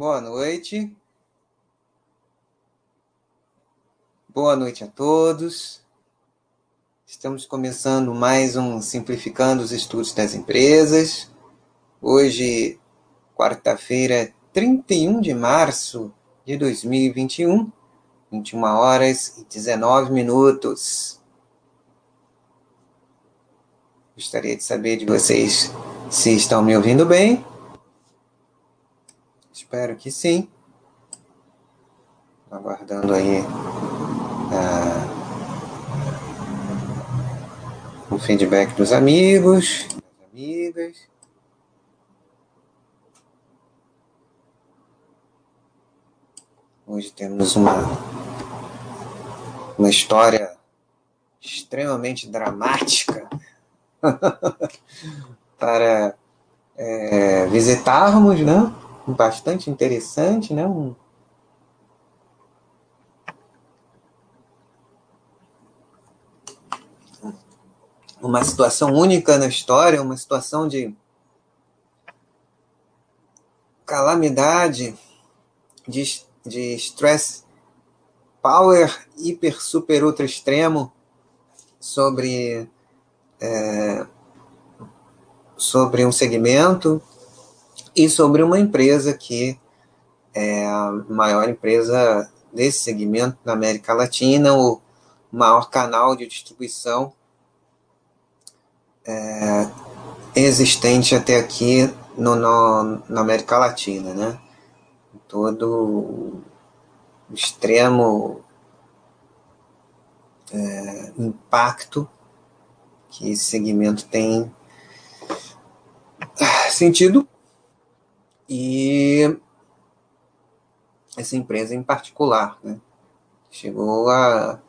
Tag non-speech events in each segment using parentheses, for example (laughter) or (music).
Boa noite. Boa noite a todos. Estamos começando mais um Simplificando os Estudos das Empresas. Hoje, quarta-feira, 31 de março de 2021, 21 horas e 19 minutos. Gostaria de saber de vocês se estão me ouvindo bem. Espero que sim. Aguardando aí uh, o feedback dos amigos, das amigas. Hoje temos uma, uma história extremamente dramática (laughs) para é, visitarmos, né? Bastante interessante, né? Um, uma situação única na história, uma situação de calamidade, de de stress power hiper super ultra extremo sobre é, sobre um segmento e sobre uma empresa que é a maior empresa desse segmento na América Latina, o maior canal de distribuição é, existente até aqui no, no, na América Latina, né? todo o extremo é, impacto que esse segmento tem sentido e essa empresa em particular, né, chegou a,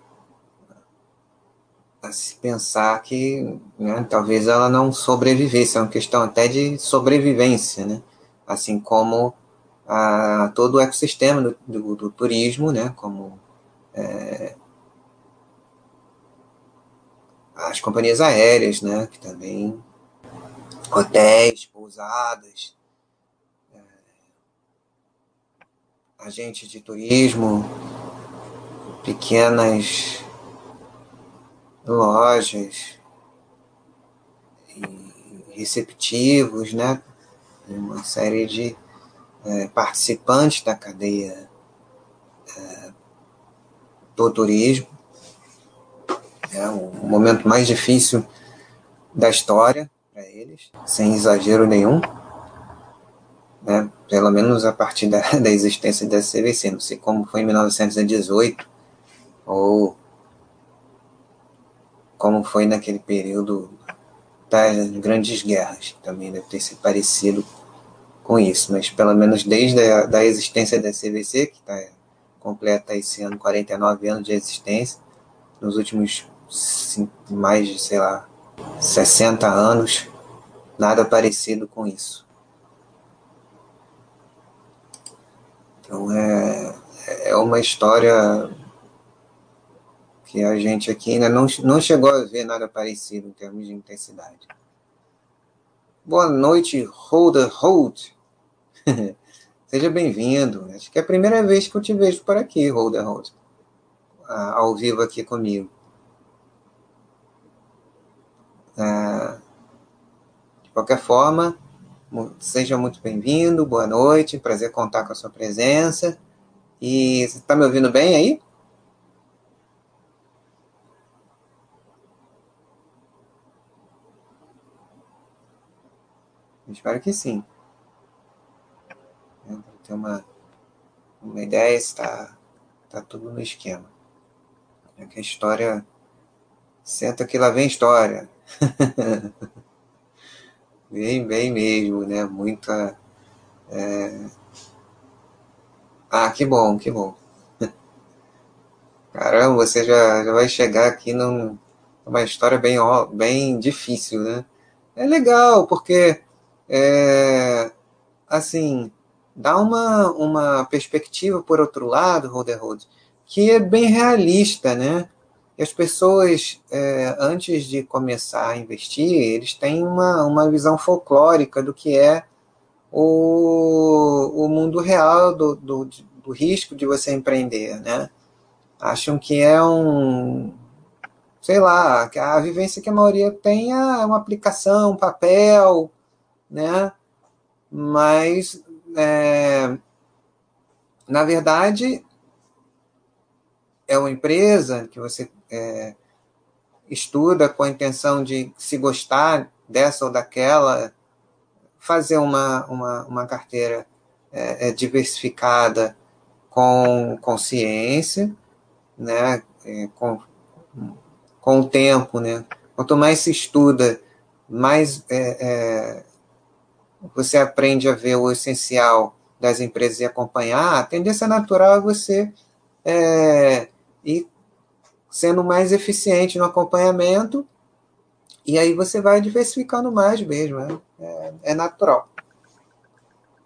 a se pensar que né, talvez ela não sobrevivesse, é uma questão até de sobrevivência, né, assim como a todo o ecossistema do, do, do turismo, né, como é, as companhias aéreas, né, que também hotéis, pousadas, é, agentes de turismo, pequenas lojas receptivos, né, uma série de é, participantes da cadeia é, do turismo. É o momento mais difícil da história para eles, sem exagero nenhum. Né? Pelo menos a partir da, (laughs) da existência da CVC. Não sei como foi em 1918 ou como foi naquele período das grandes guerras. Também deve ter sido parecido com isso, mas pelo menos desde a da existência da CVC, que tá, completa esse ano 49 anos de existência, nos últimos mais de, sei lá, 60 anos, nada parecido com isso. Então é, é uma história que a gente aqui ainda não, não chegou a ver nada parecido em termos de intensidade. Boa noite, Holder Hold. (laughs) Seja bem-vindo. Acho que é a primeira vez que eu te vejo por aqui, Holder Hold. Ao vivo aqui comigo. Ah, de qualquer forma, seja muito bem-vindo, boa noite, prazer contar com a sua presença. E você está me ouvindo bem aí? Espero que sim. Para ter uma, uma ideia, está tá tudo no esquema. É que a história. Senta que lá vem história. (laughs) bem, bem mesmo, né? Muita. É... Ah, que bom, que bom. (laughs) Caramba, você já, já vai chegar aqui numa história bem, bem difícil, né? É legal, porque é, assim, dá uma, uma perspectiva, por outro lado, Roderode, que é bem realista, né? As pessoas, é, antes de começar a investir, eles têm uma, uma visão folclórica do que é o, o mundo mundo real do, do, do risco de você empreender, né? Acham que é um, sei lá, a vivência que a maioria tem é uma aplicação, um papel, né? Mas, é, na verdade, é uma empresa que você é, estuda com a intenção de se gostar dessa ou daquela, fazer uma, uma, uma carteira é, é diversificada com consciência, né, é, com, com o tempo, né? Quanto mais se estuda, mais é, é, você aprende a ver o essencial das empresas e acompanhar, a tendência natural é você é, ir sendo mais eficiente no acompanhamento, e aí você vai diversificando mais mesmo, né? é, é natural.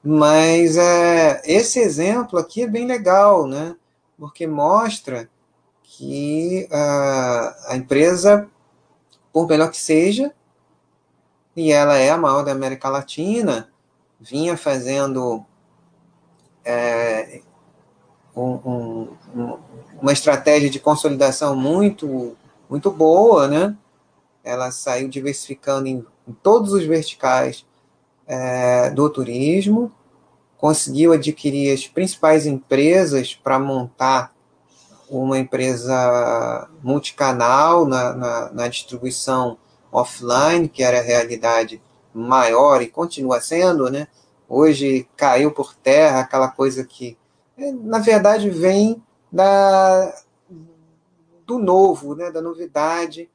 Mas é, esse exemplo aqui é bem legal, né? Porque mostra que a, a empresa, por melhor que seja, e ela é a maior da América Latina, vinha fazendo é, um, um, uma estratégia de consolidação muito, muito boa, né? Ela saiu diversificando em, em todos os verticais é, do turismo, conseguiu adquirir as principais empresas para montar uma empresa multicanal na, na, na, distribuição offline, que era a realidade maior e continua sendo, né? Hoje caiu por terra aquela coisa que, na verdade, vem da, do novo, né? da novidade,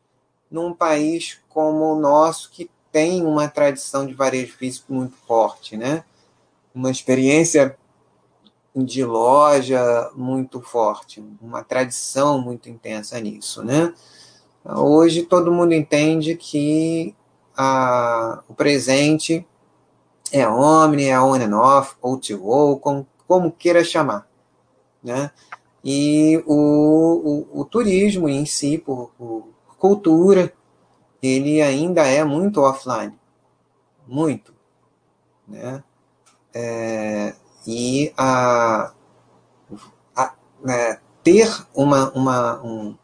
num país como o nosso, que tem uma tradição de varejo físico muito forte, né? Uma experiência de loja muito forte, uma tradição muito intensa nisso, né? Hoje todo mundo entende que a, o presente é omni, é on and off, ou to como, como queira chamar, né? E o, o, o turismo em si, por, por cultura, ele ainda é muito offline, muito, né? É, e a, a né, ter uma, uma, um,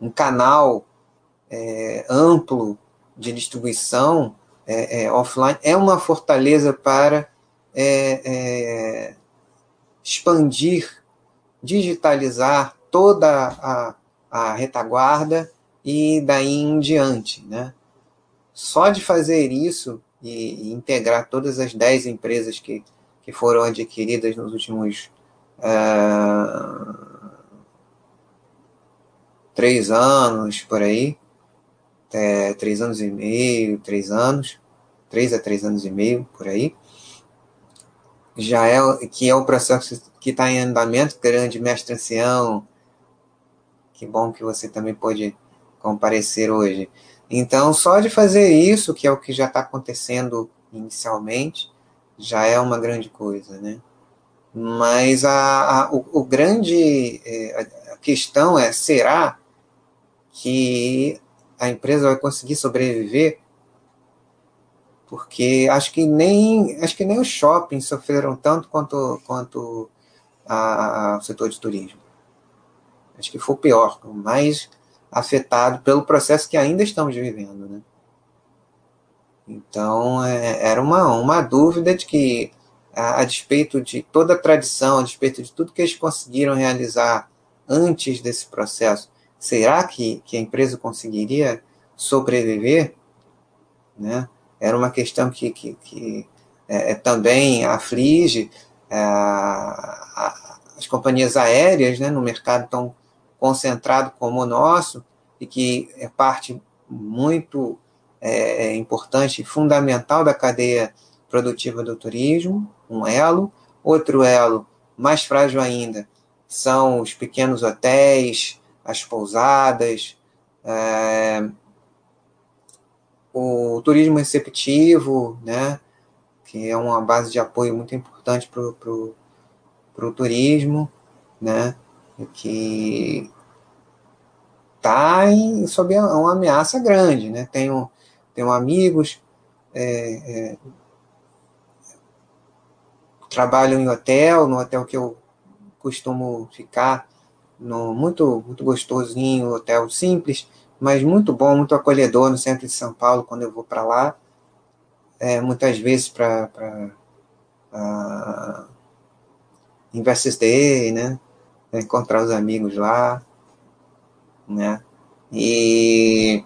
um canal é, amplo de distribuição é, é, offline é uma fortaleza para é, é, expandir, digitalizar toda a, a retaguarda e daí em diante. Né? Só de fazer isso e, integrar todas as 10 empresas que que foram adquiridas nos últimos uh, três anos, por aí, é, três anos e meio, três anos, três a três anos e meio, por aí, já é que é o processo que está em andamento, grande mestre ancião, que bom que você também pode comparecer hoje. Então, só de fazer isso, que é o que já está acontecendo inicialmente, já é uma grande coisa, né? Mas a, a o, o, grande é, a questão é será que a empresa vai conseguir sobreviver? Porque acho que nem acho que nem os shoppings sofreram tanto quanto quanto a, a, o setor de turismo. Acho que foi o pior, o mais afetado pelo processo que ainda estamos vivendo, né? Então, é, era uma, uma dúvida de que, a, a, despeito de toda a tradição, a despeito de tudo que eles conseguiram realizar antes desse processo, será que, que a empresa conseguiria sobreviver? Né? Era uma questão que, que, que é, é também aflige as companhias aéreas né, no mercado tão concentrado como o nosso, e que é parte muito é, é importante, fundamental da cadeia produtiva do turismo, um elo. Outro elo, mais frágil ainda, são os pequenos hotéis, as pousadas, é, o turismo receptivo, né, que é uma base de apoio muito importante para o turismo, né, que está sob uma ameaça grande. Né, um, tenho amigos é, é, em hotel, no hotel que eu costumo ficar, no, muito, muito gostosinho, hotel simples, mas muito bom, muito acolhedor no centro de São Paulo quando eu vou para lá. É, muitas vezes para Investors Day, né? Encontrar os amigos lá, né? E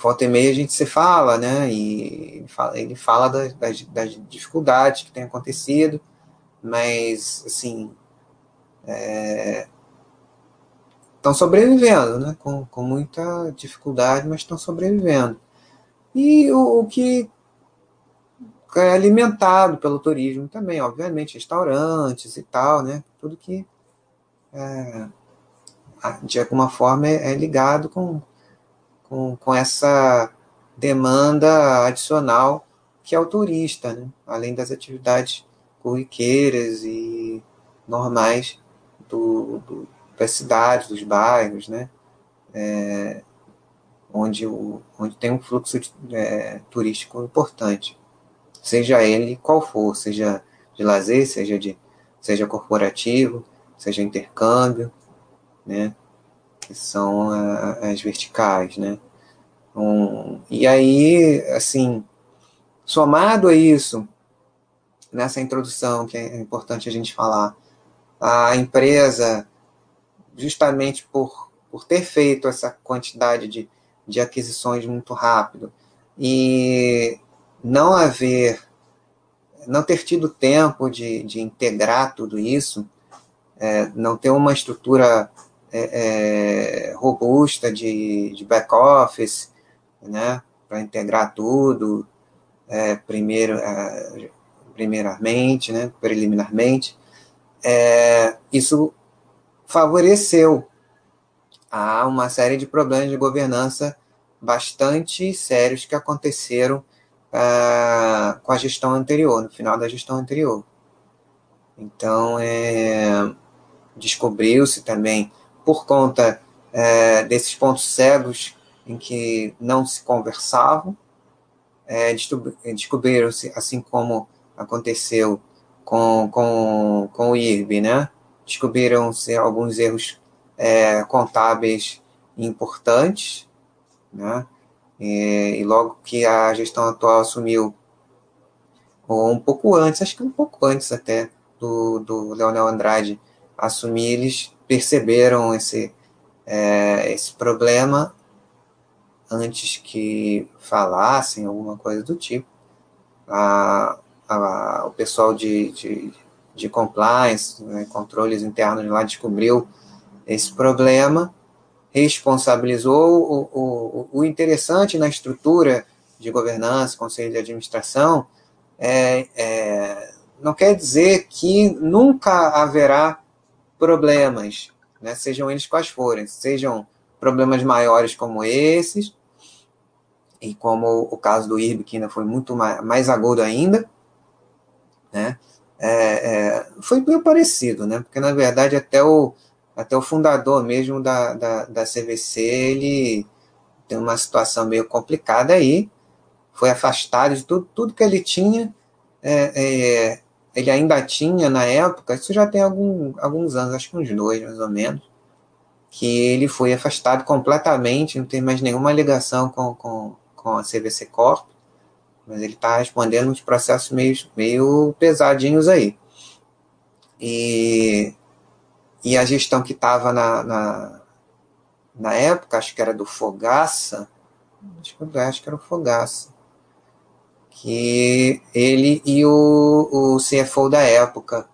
volta e meia a gente se fala, né? E ele fala, das, das, das dificuldades que tem acontecido, mas, assim, estão é, sobrevivendo, né? Com, com muita dificuldade, mas estão sobrevivendo. E o, o, que é alimentado pelo turismo também, obviamente, restaurantes e tal, né? Tudo que, é, de alguma forma, é, é ligado com com, com essa demanda adicional que é o turista, né? além das atividades corriqueiras e normais do, do, das cidades, dos bairros, né? É, onde, o, onde tem um fluxo de, é, turístico importante, seja ele qual for, seja de lazer, seja, de, seja corporativo, seja intercâmbio, né? que são as verticais, né? Um, e aí, assim, somado a isso, nessa introdução que é importante a gente falar, a empresa, justamente por, por ter feito essa quantidade de, de aquisições muito rápido. E não haver, não ter tido tempo de, de integrar tudo isso, é, não ter uma estrutura é, é, robusta de, de back-office, né, para integrar tudo, é, primeiro, é, primeiramente, né, preliminarmente, é, isso favoreceu a uma série de problemas de governança bastante sérios que aconteceram é, com a gestão anterior, no final da gestão anterior. Então, é, descobriu-se também por conta é, desses pontos cegos em que não se conversavam, é, descobriram-se, assim como aconteceu com, com, com o IRB, né? descobriram-se alguns erros é, contábeis importantes, né? E, e, logo que a gestão atual assumiu, ou um pouco antes, acho que um pouco antes até do, do Leonel Andrade assumir, eles perceberam esse, é, esse problema antes que falassem alguma coisa do tipo. A, a, o pessoal de, de, de compliance, né, controles internos lá descobriu esse problema, responsabilizou. O, o, o interessante na estrutura de governança, conselho de administração, é, é, não quer dizer que nunca haverá problemas, né, sejam eles quais forem, sejam problemas maiores como esses, e como o caso do IRB, que ainda foi muito mais, mais agudo ainda, né, é, é, foi meio parecido, né, porque na verdade até o, até o fundador mesmo da, da, da CVC, ele tem uma situação meio complicada aí, foi afastado de tudo, tudo que ele tinha, é, é ele ainda tinha na época, isso já tem algum, alguns anos, acho que uns dois mais ou menos, que ele foi afastado completamente, não tem mais nenhuma ligação com, com, com a CVC Corp, mas ele está respondendo uns processos meio, meio pesadinhos aí. E, e a gestão que estava na, na, na época, acho que era do Fogaça, acho que, acho que era o Fogaça, que ele e o, o CFO da época.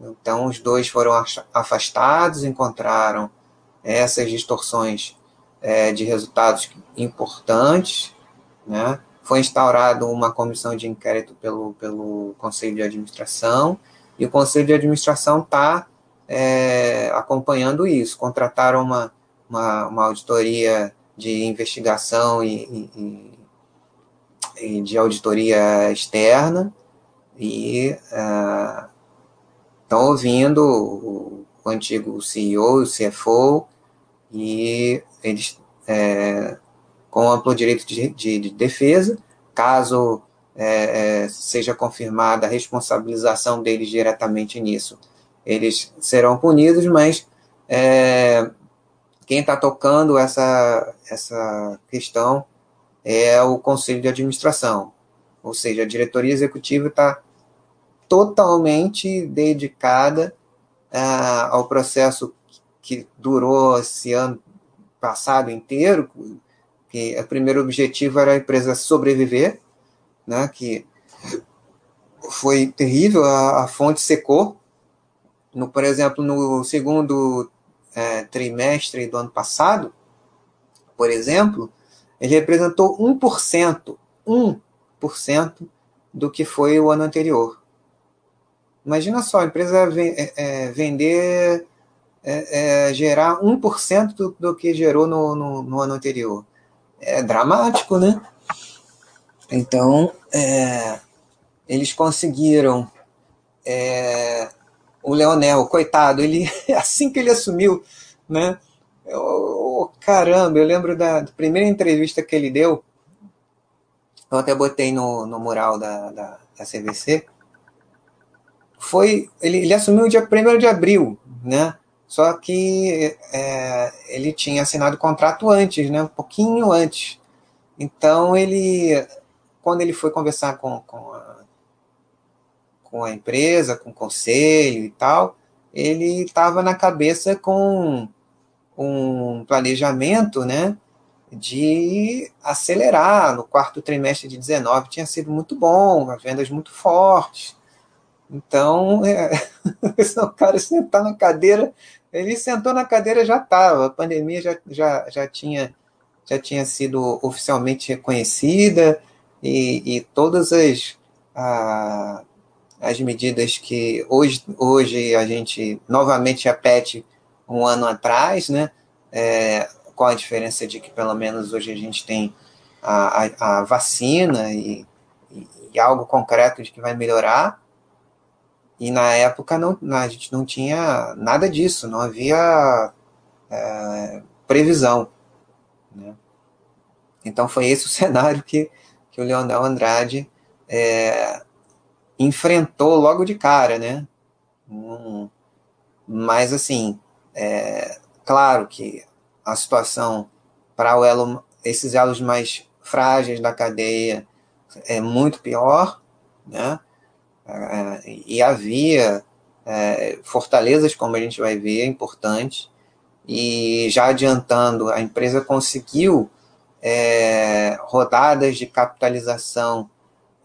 Então, os dois foram afastados, encontraram essas distorções é, de resultados importantes, né? Foi instaurado uma comissão de inquérito pelo, pelo Conselho de Administração, e o Conselho de Administração está é, acompanhando isso. Contrataram uma, uma, uma auditoria de investigação e, e, de auditoria externa e estão uh, ouvindo o, o, antigo CEO, o CFO, e eles, é, com amplo direito de, de, de, defesa, caso é, é, seja confirmada a responsabilização deles diretamente nisso, eles serão punidos, mas é, quem está tocando essa, essa questão é o conselho de administração, ou seja, a diretoria executiva está totalmente dedicada ah, ao processo que durou esse ano passado inteiro, que o primeiro objetivo era a empresa sobreviver, né, que foi terrível, a, a fonte secou. No, por exemplo, no segundo é, trimestre do ano passado, por exemplo, ele representou 1%, 1% do que foi o ano anterior. Imagina só, a empresa é, é, vender, é, é, gerar 1% do, do que gerou no, no, no, ano anterior. É dramático, né? Então, é, eles conseguiram. É, o Leonel, coitado, ele (laughs) assim que ele assumiu, né? Eu, caramba, eu lembro da, da, primeira entrevista que ele deu. Eu até botei no, no mural da, da, da CVC foi ele, ele assumiu dia 1 de abril, né? Só que é, ele tinha assinado o contrato antes, né? Um pouquinho antes. Então ele, quando ele foi conversar com, com, com a empresa, com o conselho e tal, ele estava na cabeça com um planejamento, né? De acelerar no quarto trimestre de 19 tinha sido muito bom, as vendas muito fortes então, é, (laughs) o cara sentar na cadeira, ele sentou na cadeira já estava, a pandemia já, já, já, tinha, já tinha sido oficialmente reconhecida e, e todas as, a, as medidas que hoje, hoje a gente novamente repete um ano atrás, né? É, com a diferença de que pelo menos hoje a gente tem a, a, a vacina e, e, algo concreto de que vai melhorar, e na época não, a gente não tinha nada disso, não havia é, previsão. Né? Então foi esse o (laughs) cenário que, que o Leonel Andrade é, enfrentou logo de cara, né? Hum, mas assim, é, claro que a situação para elo, esses elos mais frágeis da cadeia é muito pior, né? É, e havia é, fortalezas, como a gente vai ver, importantes, e já adiantando, a empresa conseguiu é, rodadas de capitalização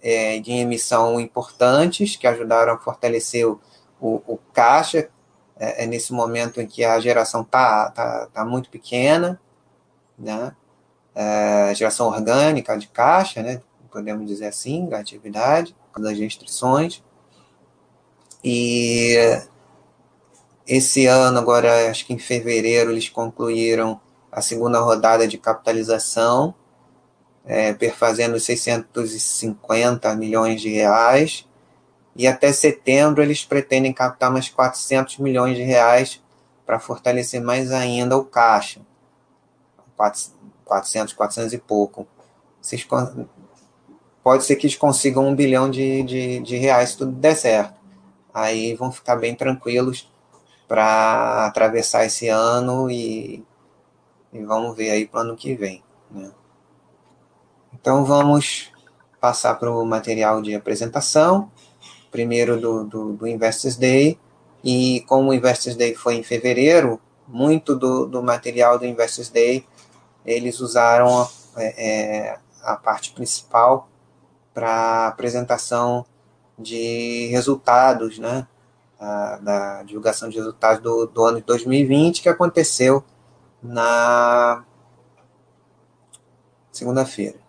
é, de emissão importantes, que ajudaram a fortalecer o, o, o caixa, é, é nesse momento em que a geração está tá, tá muito pequena, né? É, geração orgânica de caixa, né? podemos dizer assim, da atividade das restrições. E esse ano, agora, acho que em fevereiro, eles concluíram a segunda rodada de capitalização, é, perfazendo 650 milhões de reais. E até setembro eles pretendem captar mais 400 milhões de reais para fortalecer mais ainda o caixa. 400, 400 e pouco. Vocês pode ser que eles consigam um bilhão de, de, de reais se tudo der certo. Aí vão ficar bem tranquilos para atravessar esse ano e, e vamos ver aí para o ano que vem. Né? Então vamos passar para o material de apresentação, primeiro do, do, do Investors Day, e como o Investors Day foi em fevereiro, muito do, do material do Investors Day eles usaram é, é, a parte principal para apresentação de resultados, né, a, da divulgação de resultados do, do ano de 2020, que aconteceu na segunda-feira.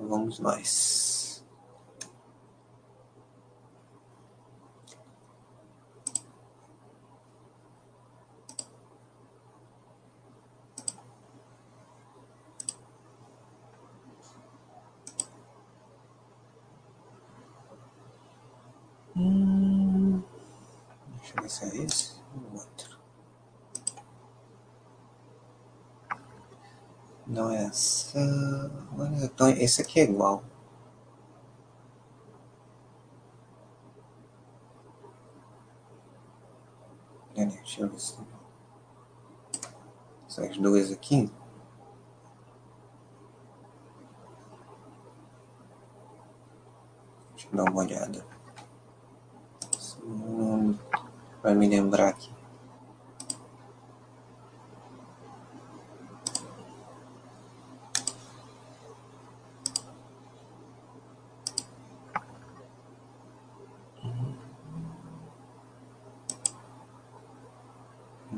Vamos nós. Hum, deixa eu ver se é esse ou outro. Não é essa. Então, esse aqui é igual. Deixa eu ver se. Essas duas aqui. Deixa eu dar uma olhada. Vai me lembrar aqui.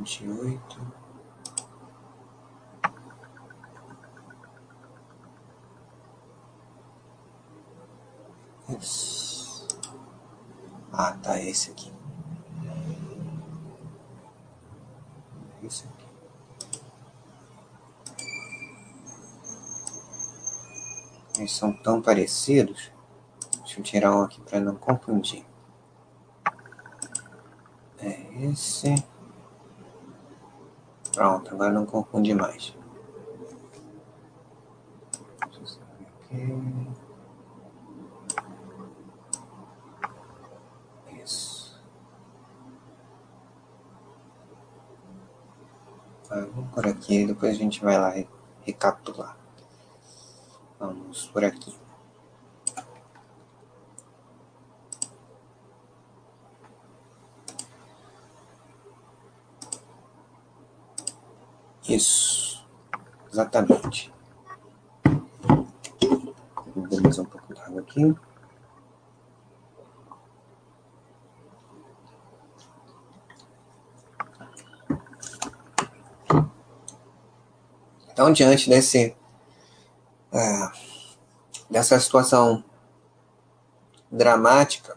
Vinte e oito. Ah, tá esse aqui. Esse aqui. Eles são tão parecidos. Deixa eu tirar um aqui para não confundir. É esse. Pronto, agora não confunde mais. Isso. Tá, vamos por aqui, depois a gente vai lá recapitular. Vamos por aqui. Isso, exatamente. Vou mais um pouco de água aqui. Então, diante desse, é, dessa situação dramática,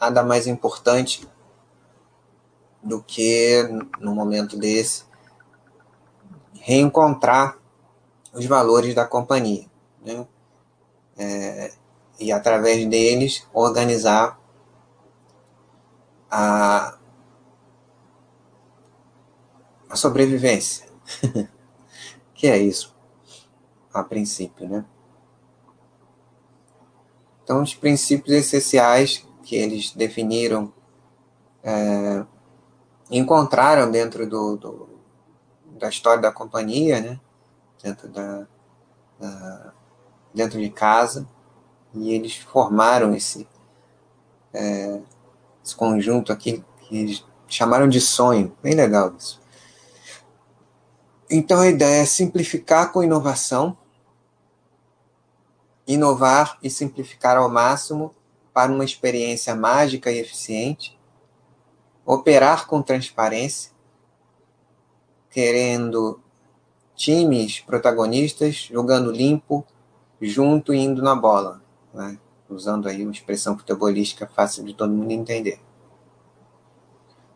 nada mais importante do que, no momento desse, reencontrar os valores da companhia. Né? É, e, através deles, organizar a, a sobrevivência. (laughs) que é isso, a princípio, né? Então, os princípios essenciais que eles definiram é, encontraram dentro do, do, da história da companhia, né? dentro, da, da, dentro de casa, e eles formaram esse, é, esse conjunto aqui que eles chamaram de sonho, bem legal isso. Então a ideia é simplificar com inovação, inovar e simplificar ao máximo para uma experiência mágica e eficiente, operar com transparência, querendo times protagonistas jogando limpo, junto e indo na bola, né? usando aí uma expressão futebolística fácil de todo mundo entender.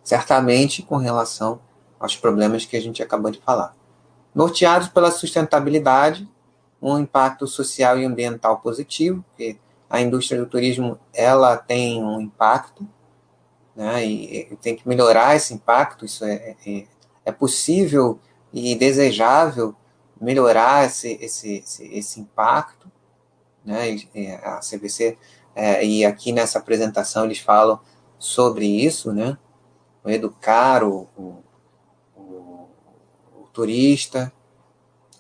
Certamente com relação aos problemas que a gente acabou de falar. Norteados pela sustentabilidade, um impacto social e ambiental positivo, porque a indústria do turismo ela tem um impacto né? E, e tem que melhorar esse impacto. Isso é, é, é possível e desejável melhorar esse, esse, esse, esse impacto, né? E, a CBC é, e aqui nessa apresentação eles falam sobre isso, né? Educar o, o, o, o turista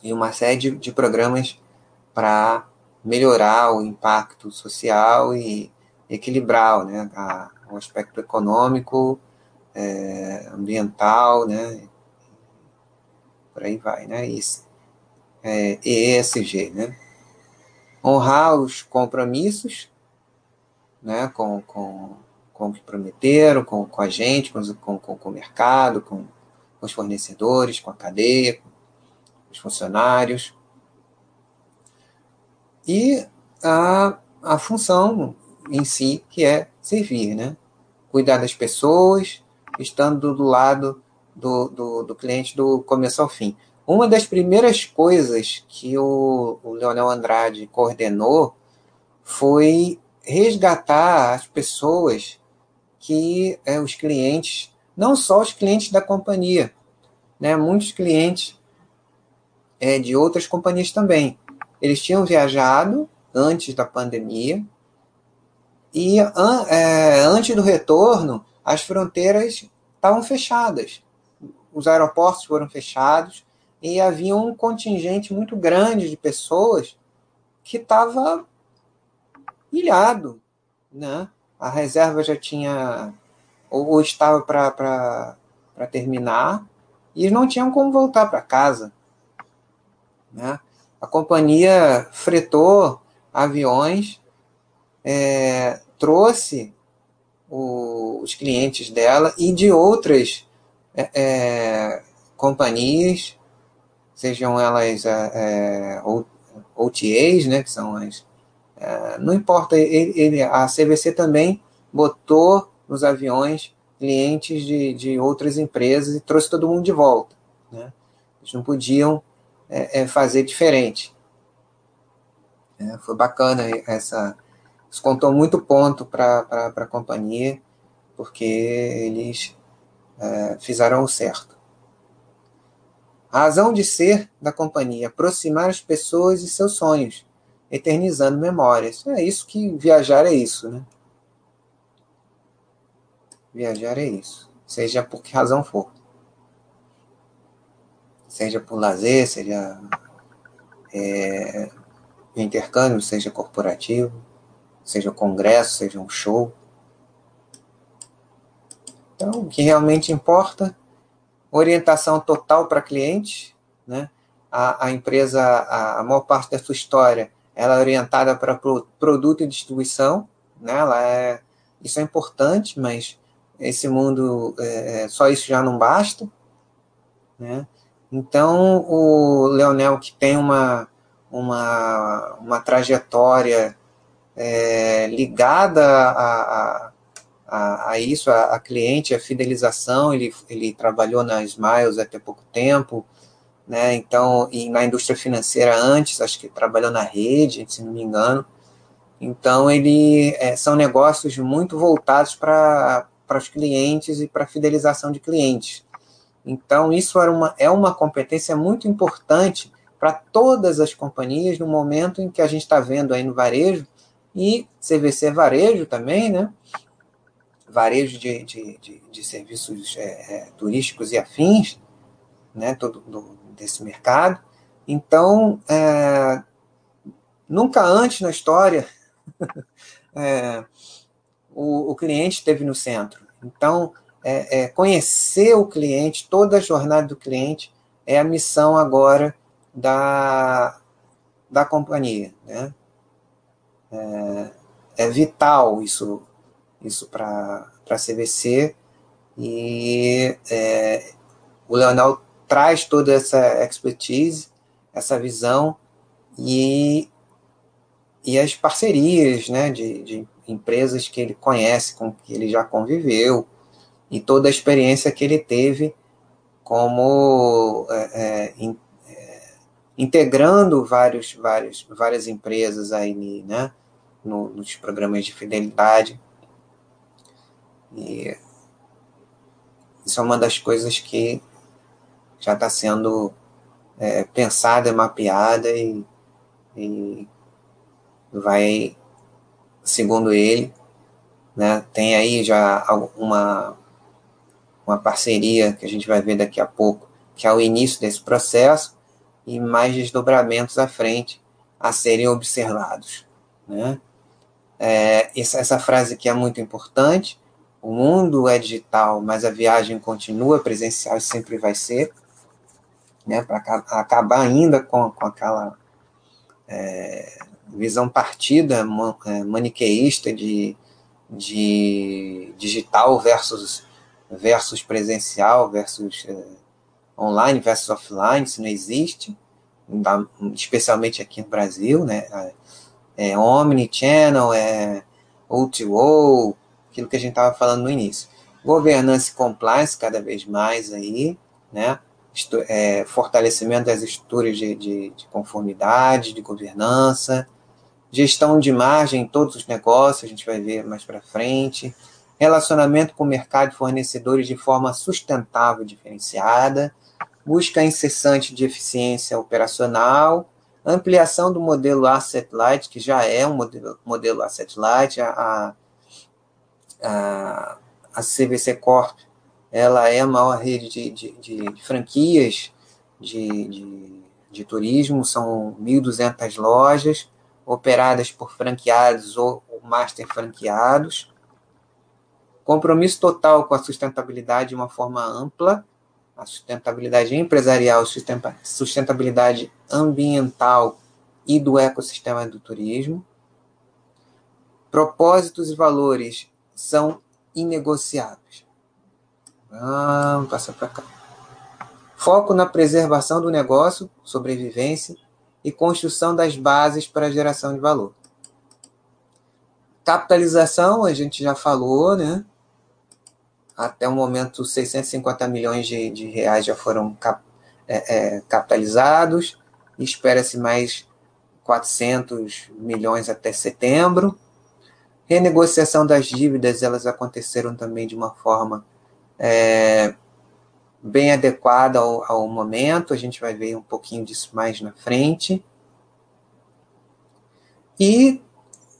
e uma série de, de programas para melhorar o impacto social e equilibrar né, a, o aspecto econômico, é, ambiental, né? Por aí vai, né? Isso. É, ESG, né? Honrar os compromissos, né? Com, com, com o que prometeram, com, com a gente, com, com, com o mercado, com, com os fornecedores, com a cadeia, com os funcionários. E a, a função em si, que é servir, né? Cuidar das pessoas, estando do lado do, do, do cliente do começo ao fim. Uma das primeiras coisas que o, o Leonel Andrade coordenou foi resgatar as pessoas que é, os clientes, não só os clientes da companhia, né? Muitos clientes é, de outras companhias também. Eles tinham viajado antes da pandemia e an, é, antes do retorno, as fronteiras estavam fechadas. Os aeroportos foram fechados e havia um contingente muito grande de pessoas que estava ilhado, né? A reserva já tinha ou, ou estava para terminar e não tinham como voltar para casa, né? A companhia fretou aviões, é, trouxe o, os clientes dela e de outras é, é, companhias, sejam elas é, é OTAs, né, que são as. É, não importa, ele, ele, a CVC também botou nos aviões clientes de, de outras empresas e trouxe todo mundo de volta. Né? Eles não podiam é, é, fazer diferente. É, foi bacana essa. Isso contou muito ponto para a companhia, porque eles é, fizeram o certo. A razão de ser da companhia, aproximar as pessoas e seus sonhos, eternizando memórias. É isso que viajar é isso, né? Viajar é isso, seja por que razão for. Seja por lazer, seja é, intercâmbio, seja corporativo, seja congresso, seja um show. Então, o que realmente importa orientação total para cliente, né? A, a empresa, a, a, maior parte da sua história, ela é orientada para pro, produto e distribuição, né? Ela é, isso é importante, mas esse mundo, é, é, só isso já não basta, né? Então, o Leonel, que tem uma, uma, uma trajetória é, ligada a, a a, isso, a, a, cliente, a fidelização. Ele, ele trabalhou na Smiles até pouco tempo, né? Então, e na indústria financeira antes, acho que trabalhou na rede, se não me engano. Então, ele é, são negócios muito voltados para os clientes e para fidelização de clientes. Então, isso era uma, é uma competência muito importante para todas as companhias no momento em que a gente está vendo aí no varejo e CVC Varejo também, né? varejo de, de, de, de serviços é, é, turísticos e afins, né, todo do, desse mercado. Então, é, nunca antes na história (laughs) é, o, o, cliente esteve no centro. Então, é, é, conhecer o cliente, toda a jornada do cliente, é a missão agora da, da companhia. Né? É, é vital isso isso para a CVC, e é, o Leonel traz toda essa expertise, essa visão, e, e as parcerias né, de, de empresas que ele conhece, com que ele já conviveu, e toda a experiência que ele teve como é, é, integrando vários, vários, várias empresas aí, né, no, nos programas de fidelidade. E isso é uma das coisas que já está sendo é, pensada, mapeada e, e vai, segundo ele, né, tem aí já uma, uma parceria que a gente vai ver daqui a pouco, que é o início desse processo e mais desdobramentos à frente a serem observados. Né? É, essa, essa frase aqui é muito importante, o mundo é digital, mas a viagem continua presencial e sempre vai ser, né, para acabar ainda com, com aquela é, visão partida é, maniqueísta de, de digital versus, versus presencial, versus é, online versus offline, isso não existe, especialmente aqui no Brasil, né, é, é omnichannel, é O2O, aquilo que a gente estava falando no início. Governança e compliance cada vez mais aí, né? É, fortalecimento das estruturas de, de, de, conformidade, de governança, gestão de margem em todos os negócios, a gente vai ver mais para frente, relacionamento com o mercado de fornecedores de forma sustentável e diferenciada, busca incessante de eficiência operacional, ampliação do modelo Asset Light, que já é um modelo, modelo Asset Light, a, a, a CVC Corp, ela é a maior rede de, de, de, de franquias de, de, turismo, são 1.200 lojas, operadas por franqueados ou master franqueados. Compromisso total com a sustentabilidade de uma forma ampla, a sustentabilidade empresarial, sustentabilidade ambiental e do ecossistema do turismo. Propósitos e valores são inegociáveis. Vamos passar para cá. Foco na preservação do negócio, sobrevivência e construção das bases para a geração de valor. Capitalização, a gente já falou, né? Até o momento, 650 milhões de, de reais já foram cap, é, é, capitalizados. Espera-se mais 400 milhões até setembro. Renegociação das dívidas, elas aconteceram também de uma forma é, bem adequada ao, ao momento. A gente vai ver um pouquinho disso mais na frente. E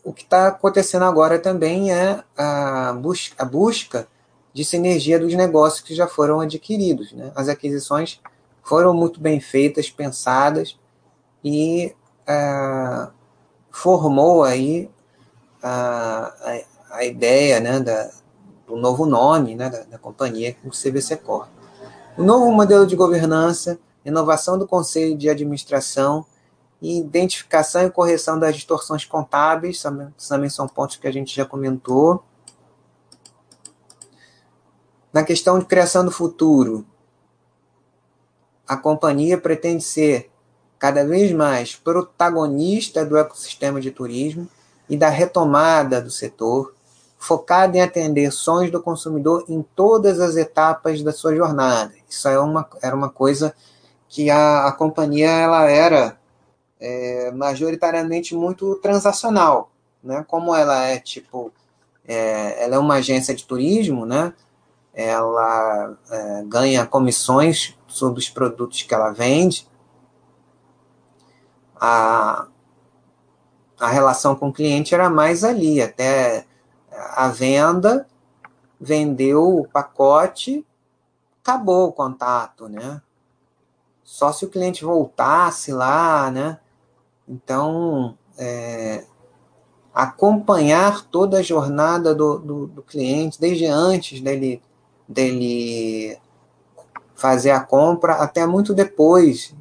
o que está acontecendo agora também é a, bus a busca de sinergia dos negócios que já foram adquiridos. Né? As aquisições foram muito bem feitas, pensadas e uh, formou aí a, a, a ideia né, da, do novo nome né, da, da companhia, o CVC Corp. O novo modelo de governança, inovação do conselho de administração identificação e correção das distorções contábeis, também são pontos que a gente já comentou. Na questão de criação do futuro, a companhia pretende ser cada vez mais protagonista do ecossistema de turismo e da retomada do setor, focada em atender sonhos do consumidor em todas as etapas da sua jornada. Isso é uma, era uma coisa que a, a companhia ela era é, majoritariamente muito transacional, né? Como ela é tipo, é, ela é uma agência de turismo, né? Ela é, ganha comissões sobre os produtos que ela vende. A, a relação com o cliente era mais ali, até a venda, vendeu o pacote, acabou o contato, né? Só se o cliente voltasse lá, né? Então, é, acompanhar toda a jornada do, do, do, cliente, desde antes dele, dele fazer a compra até muito depois.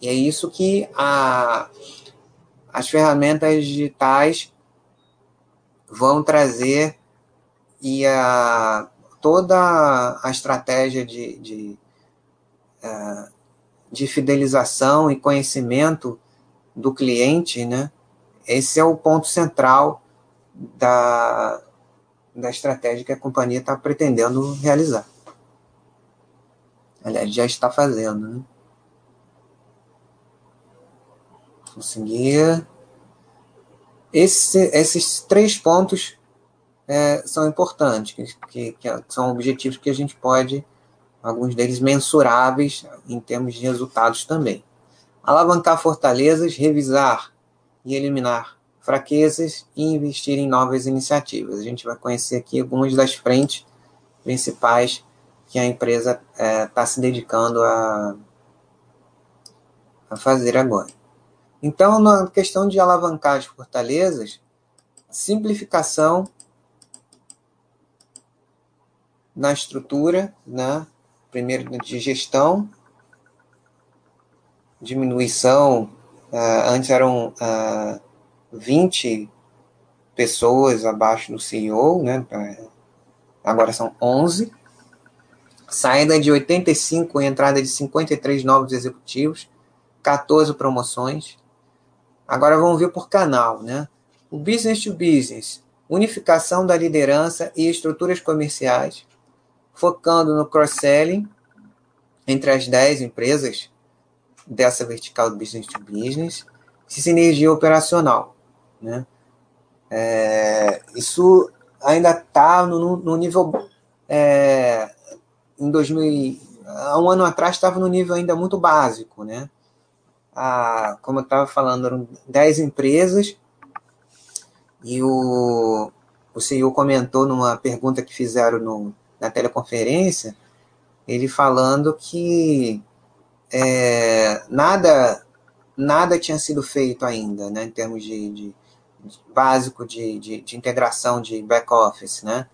E é isso que a, as ferramentas digitais vão trazer e a, toda a estratégia de, de, é, de fidelização e conhecimento do cliente, né? Esse é o ponto central da, da estratégia que a companhia está pretendendo realizar. Aliás, já está fazendo, né? Conseguir. Esse, esses três pontos é, são importantes, que, que, que são objetivos que a gente pode, alguns deles mensuráveis em termos de resultados também alavancar fortalezas, revisar e eliminar fraquezas e investir em novas iniciativas. A gente vai conhecer aqui algumas das frentes principais que a empresa está é, tá se dedicando a, a fazer agora. Então, na questão de alavancar as fortalezas, simplificação na estrutura, né? primeiro de gestão, diminuição. Uh, antes eram uh, 20 pessoas abaixo do CEO, né? agora são 11. Saída de 85 e entrada de 53 novos executivos, 14 promoções. Agora vamos ver por canal, né? O business to business, unificação da liderança e estruturas comerciais, focando no cross-selling entre as 10 empresas dessa vertical do business to business, sinergia operacional. Né? É, isso ainda está no, no, nível. É, em 2000, há um ano atrás estava no nível ainda muito básico, né? Ah, como eu estava falando, eram 10 empresas e o, o CEO comentou numa pergunta que fizeram no, na teleconferência, ele falando que é, nada nada tinha sido feito ainda, né, em termos de, de básico de, de, de, integração de back office, né?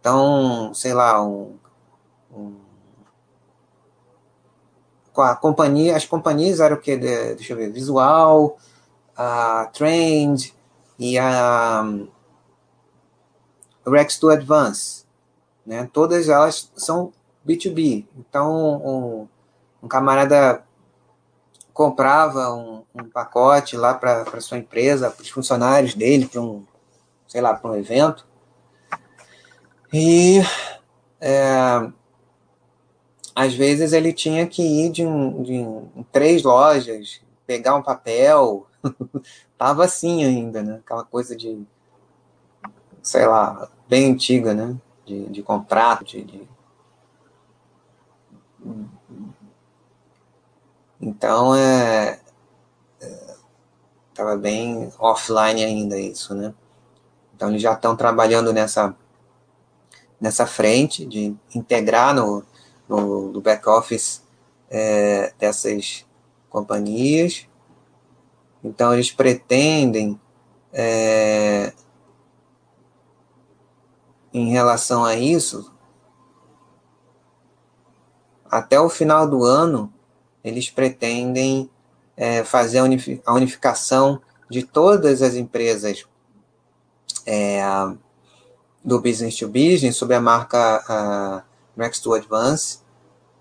Então, sei lá, um, um com a companhia, as companhias eram o que? Deixa eu ver, Visual, a Trend e a Rex2 Advance, né? Todas elas são B2B. Então, um, um camarada comprava um, um pacote lá para sua empresa, para os funcionários dele, para um, sei lá, para um evento. E é, às vezes ele tinha que ir de, um, de um, três lojas, pegar um papel. (laughs) Tava assim ainda, né? Aquela coisa de, sei lá, bem antiga, né? De, de contrato, de, de então, é, estava é, bem offline ainda isso, né? Então, eles já estão trabalhando nessa, nessa frente de integrar no, no, no back-office é, dessas companhias. Então, eles pretendem, é, em relação a isso, até o final do ano, eles pretendem é, fazer a unificação de todas as empresas é, do business to business sob a marca Next to Advance,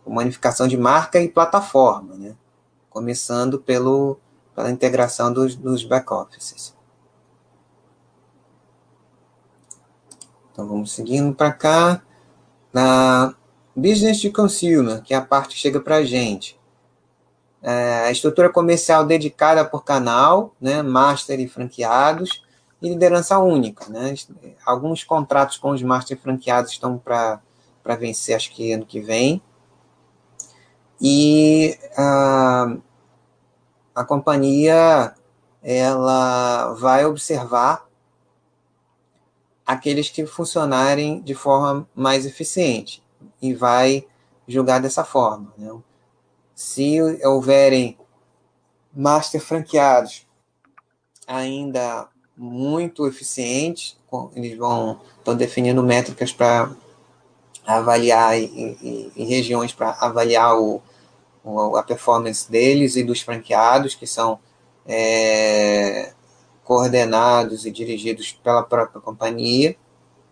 uma unificação de marca e plataforma, né? começando pelo, pela integração dos, dos back-offices. Então vamos seguindo para cá. Na Business to Consumer, que é a parte que chega para a gente é, a estrutura comercial dedicada por canal, né, master e franqueados, e liderança única. Né? Alguns contratos com os master franqueados estão para vencer, acho que ano que vem. E a, a companhia ela vai observar aqueles que funcionarem de forma mais eficiente e vai julgar dessa forma. Né? Se houverem master franqueados ainda muito eficientes, eles vão estão definindo métricas para avaliar e, e, e regiões para avaliar o, o, a performance deles e dos franqueados que são é, coordenados e dirigidos pela própria companhia.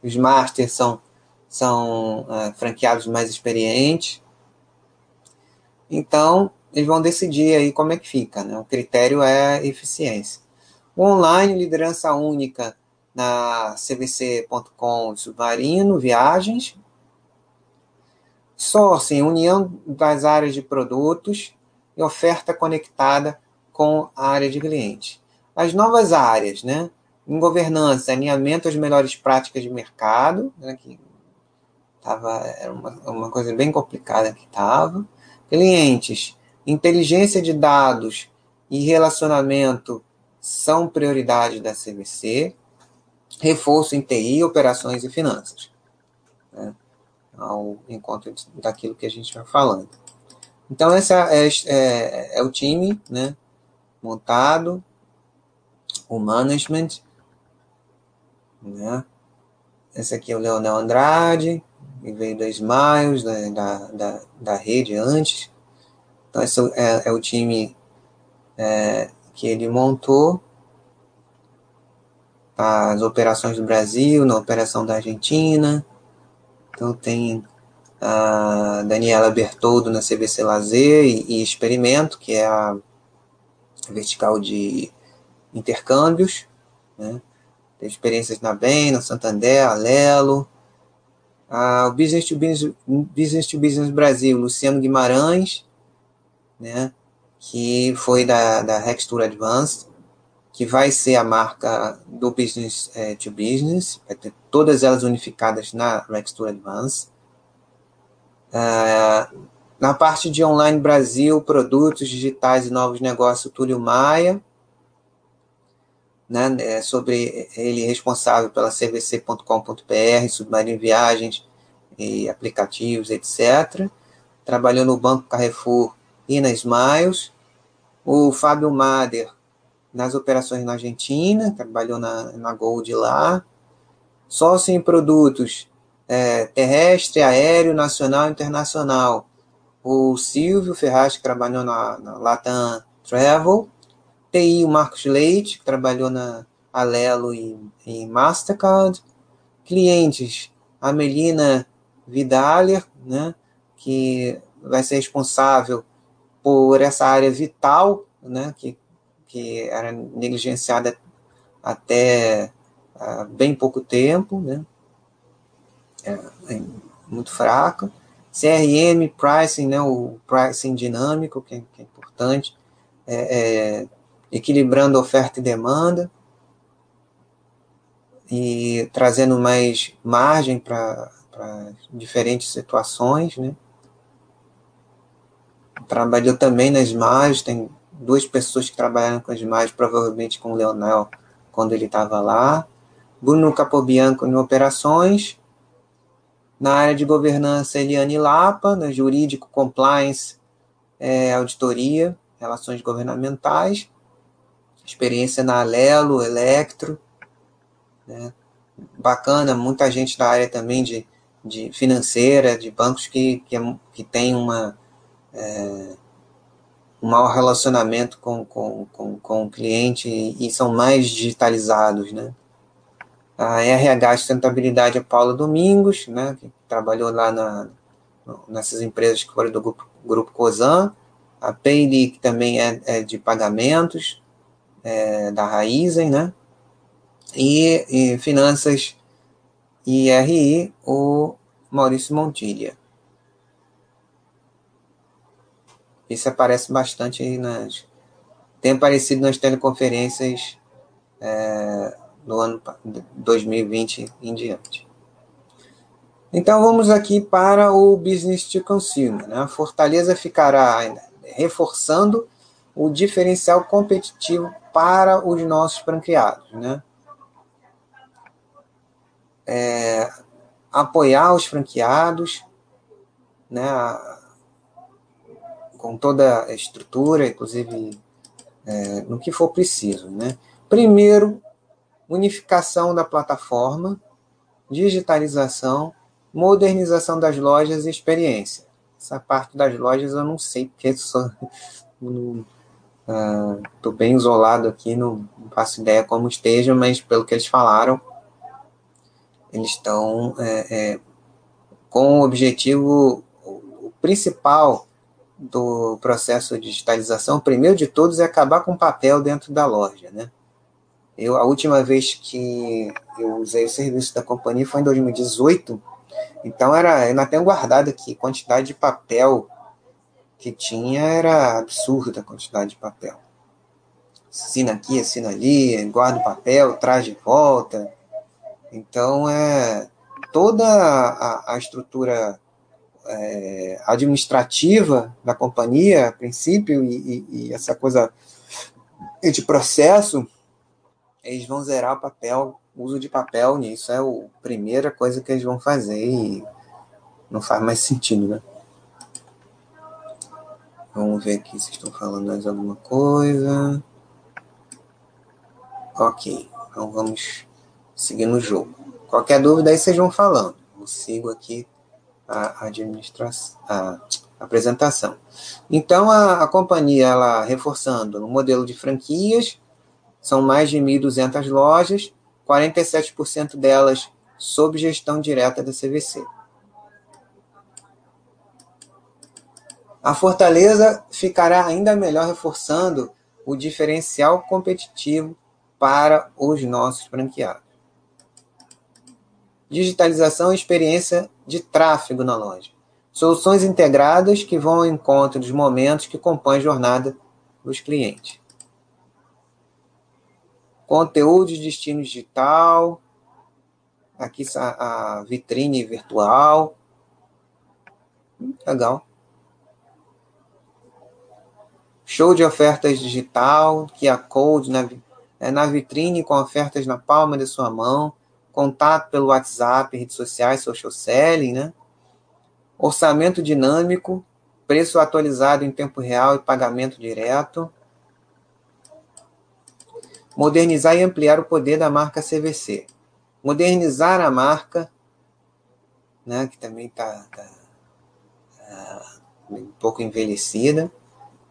Os masters são, são é, franqueados mais experientes então, eles vão decidir aí como é que fica, né? O critério é eficiência. O online, liderança única na cvc.com Submarino, viagens. Sourcing, união das áreas de produtos e oferta conectada com a área de cliente. As novas áreas, né? Em governança, alinhamento às melhores práticas de mercado, né? que tava, era uma, uma coisa bem complicada que estava Clientes, inteligência de dados e relacionamento são prioridade da CVC. Reforço em TI, operações e finanças. Né? Ao encontro daquilo que a gente vai falando. Então, esse é, é, é o time né, montado, o management. Né? Esse aqui é o Leonel Andrade, e veio da Smiles, da, da, da, da rede antes. Então, esse é, é o time é, que ele montou as operações do Brasil, na operação da Argentina. Então, tem a Daniela Bertoldo na CVC Lazer e, e Experimento, que é a vertical de intercâmbios. Né? Tem experiências na BEM, na Santander, Alelo, o Business to Business, Business to Business Brasil, Luciano Guimarães, né, que foi da, da Tour Advanced, que vai ser a marca do Business é, to Business, vai ter todas elas unificadas na Tour Advanced. Ah, Na parte de online Brasil, produtos digitais e novos negócios, Túlio Maia, né, é sobre ele responsável pela cvc.com.br, Submarino Viagens e aplicativos, etc. Trabalhou no Banco Carrefour e na Smiles. O Fábio Mader, nas operações na Argentina, trabalhou na, na Gold lá. Sócio em produtos é, terrestre, aéreo, nacional e internacional. O Silvio Ferraz, que trabalhou na, na Latam Travel. TI, o Marcos Leite, que trabalhou na Alelo e, e Mastercard. Clientes, a Melina Vidaler, né, que vai ser responsável por essa área vital, né, que, que era negligenciada até há bem pouco tempo, né, é, é muito fraca. CRM, pricing, né, o pricing dinâmico, que é, que é importante, é, é, equilibrando oferta e demanda e trazendo mais margem para diferentes situações, né? Trabalhou também nas imagens, tem duas pessoas que trabalharam com as imagens, provavelmente com o Leonel, quando ele estava lá. Bruno Capobianco em operações. Na área de governança, Eliane Lapa, na jurídico, compliance, é, auditoria, relações governamentais. Experiência na Alelo, Electro. Né? Bacana, muita gente da área também de, de financeira, de bancos que, que, é, que tem uma é, um mau relacionamento com, com, com, com o cliente e, são mais digitalizados, né? A RH Sustentabilidade é Paula Domingos, né, que trabalhou lá na, nessas empresas que foram do grupo, grupo COSAN, a Payly, que também é, é de pagamentos, é, da Raizen, né, e, e Finanças IRI, o Maurício Montilha. Isso aparece bastante aí nas. Tem aparecido nas teleconferências é, no ano 2020 em diante. Então vamos aqui para o business to consumer. Né? A Fortaleza ficará reforçando o diferencial competitivo para os nossos franqueados. Né? É, apoiar os franqueados, né? com toda a estrutura, inclusive é, no que for preciso. Né? Primeiro, unificação da plataforma, digitalização, modernização das lojas e experiência. Essa parte das lojas eu não sei, porque (laughs) estou uh, bem isolado aqui, não, não faço ideia como esteja, mas pelo que eles falaram, eles estão é, é, com o objetivo o principal do processo de digitalização, o primeiro de todos é acabar com o papel dentro da loja, né? Eu, a última vez que eu usei o serviço da companhia foi em 2018, então era, ainda tenho guardado aqui, quantidade de papel que tinha era absurda a quantidade de papel. Assina aqui, assina ali, guarda o papel, traz de volta. Então, é toda a, a estrutura é, administrativa da companhia, a princípio, e, e, e essa coisa de processo, eles vão zerar o papel, uso de papel nisso é a primeira coisa que eles vão fazer e não faz mais sentido, né? Vamos ver aqui se estão falando mais alguma coisa. Ok, então vamos seguir no jogo. Qualquer dúvida aí vocês vão falando. Eu sigo aqui a, administração, a apresentação. Então, a, a companhia, ela reforçando no modelo de franquias, são mais de 1.200 lojas, 47% delas sob gestão direta da CVC. A Fortaleza ficará ainda melhor reforçando o diferencial competitivo para os nossos franqueados. Digitalização e experiência de tráfego na loja. Soluções integradas que vão ao encontro dos momentos que compõem a jornada dos clientes. Conteúdo de destino digital. Aqui a vitrine virtual. Legal. Show de ofertas digital, QR Code na, é, na vitrine com ofertas na palma de sua mão, contato pelo WhatsApp, redes sociais, social selling, né? Orçamento dinâmico, preço atualizado em tempo real e pagamento direto. Modernizar e ampliar o poder da marca CVC. Modernizar a marca, né, que também está tá, tá, um pouco envelhecida,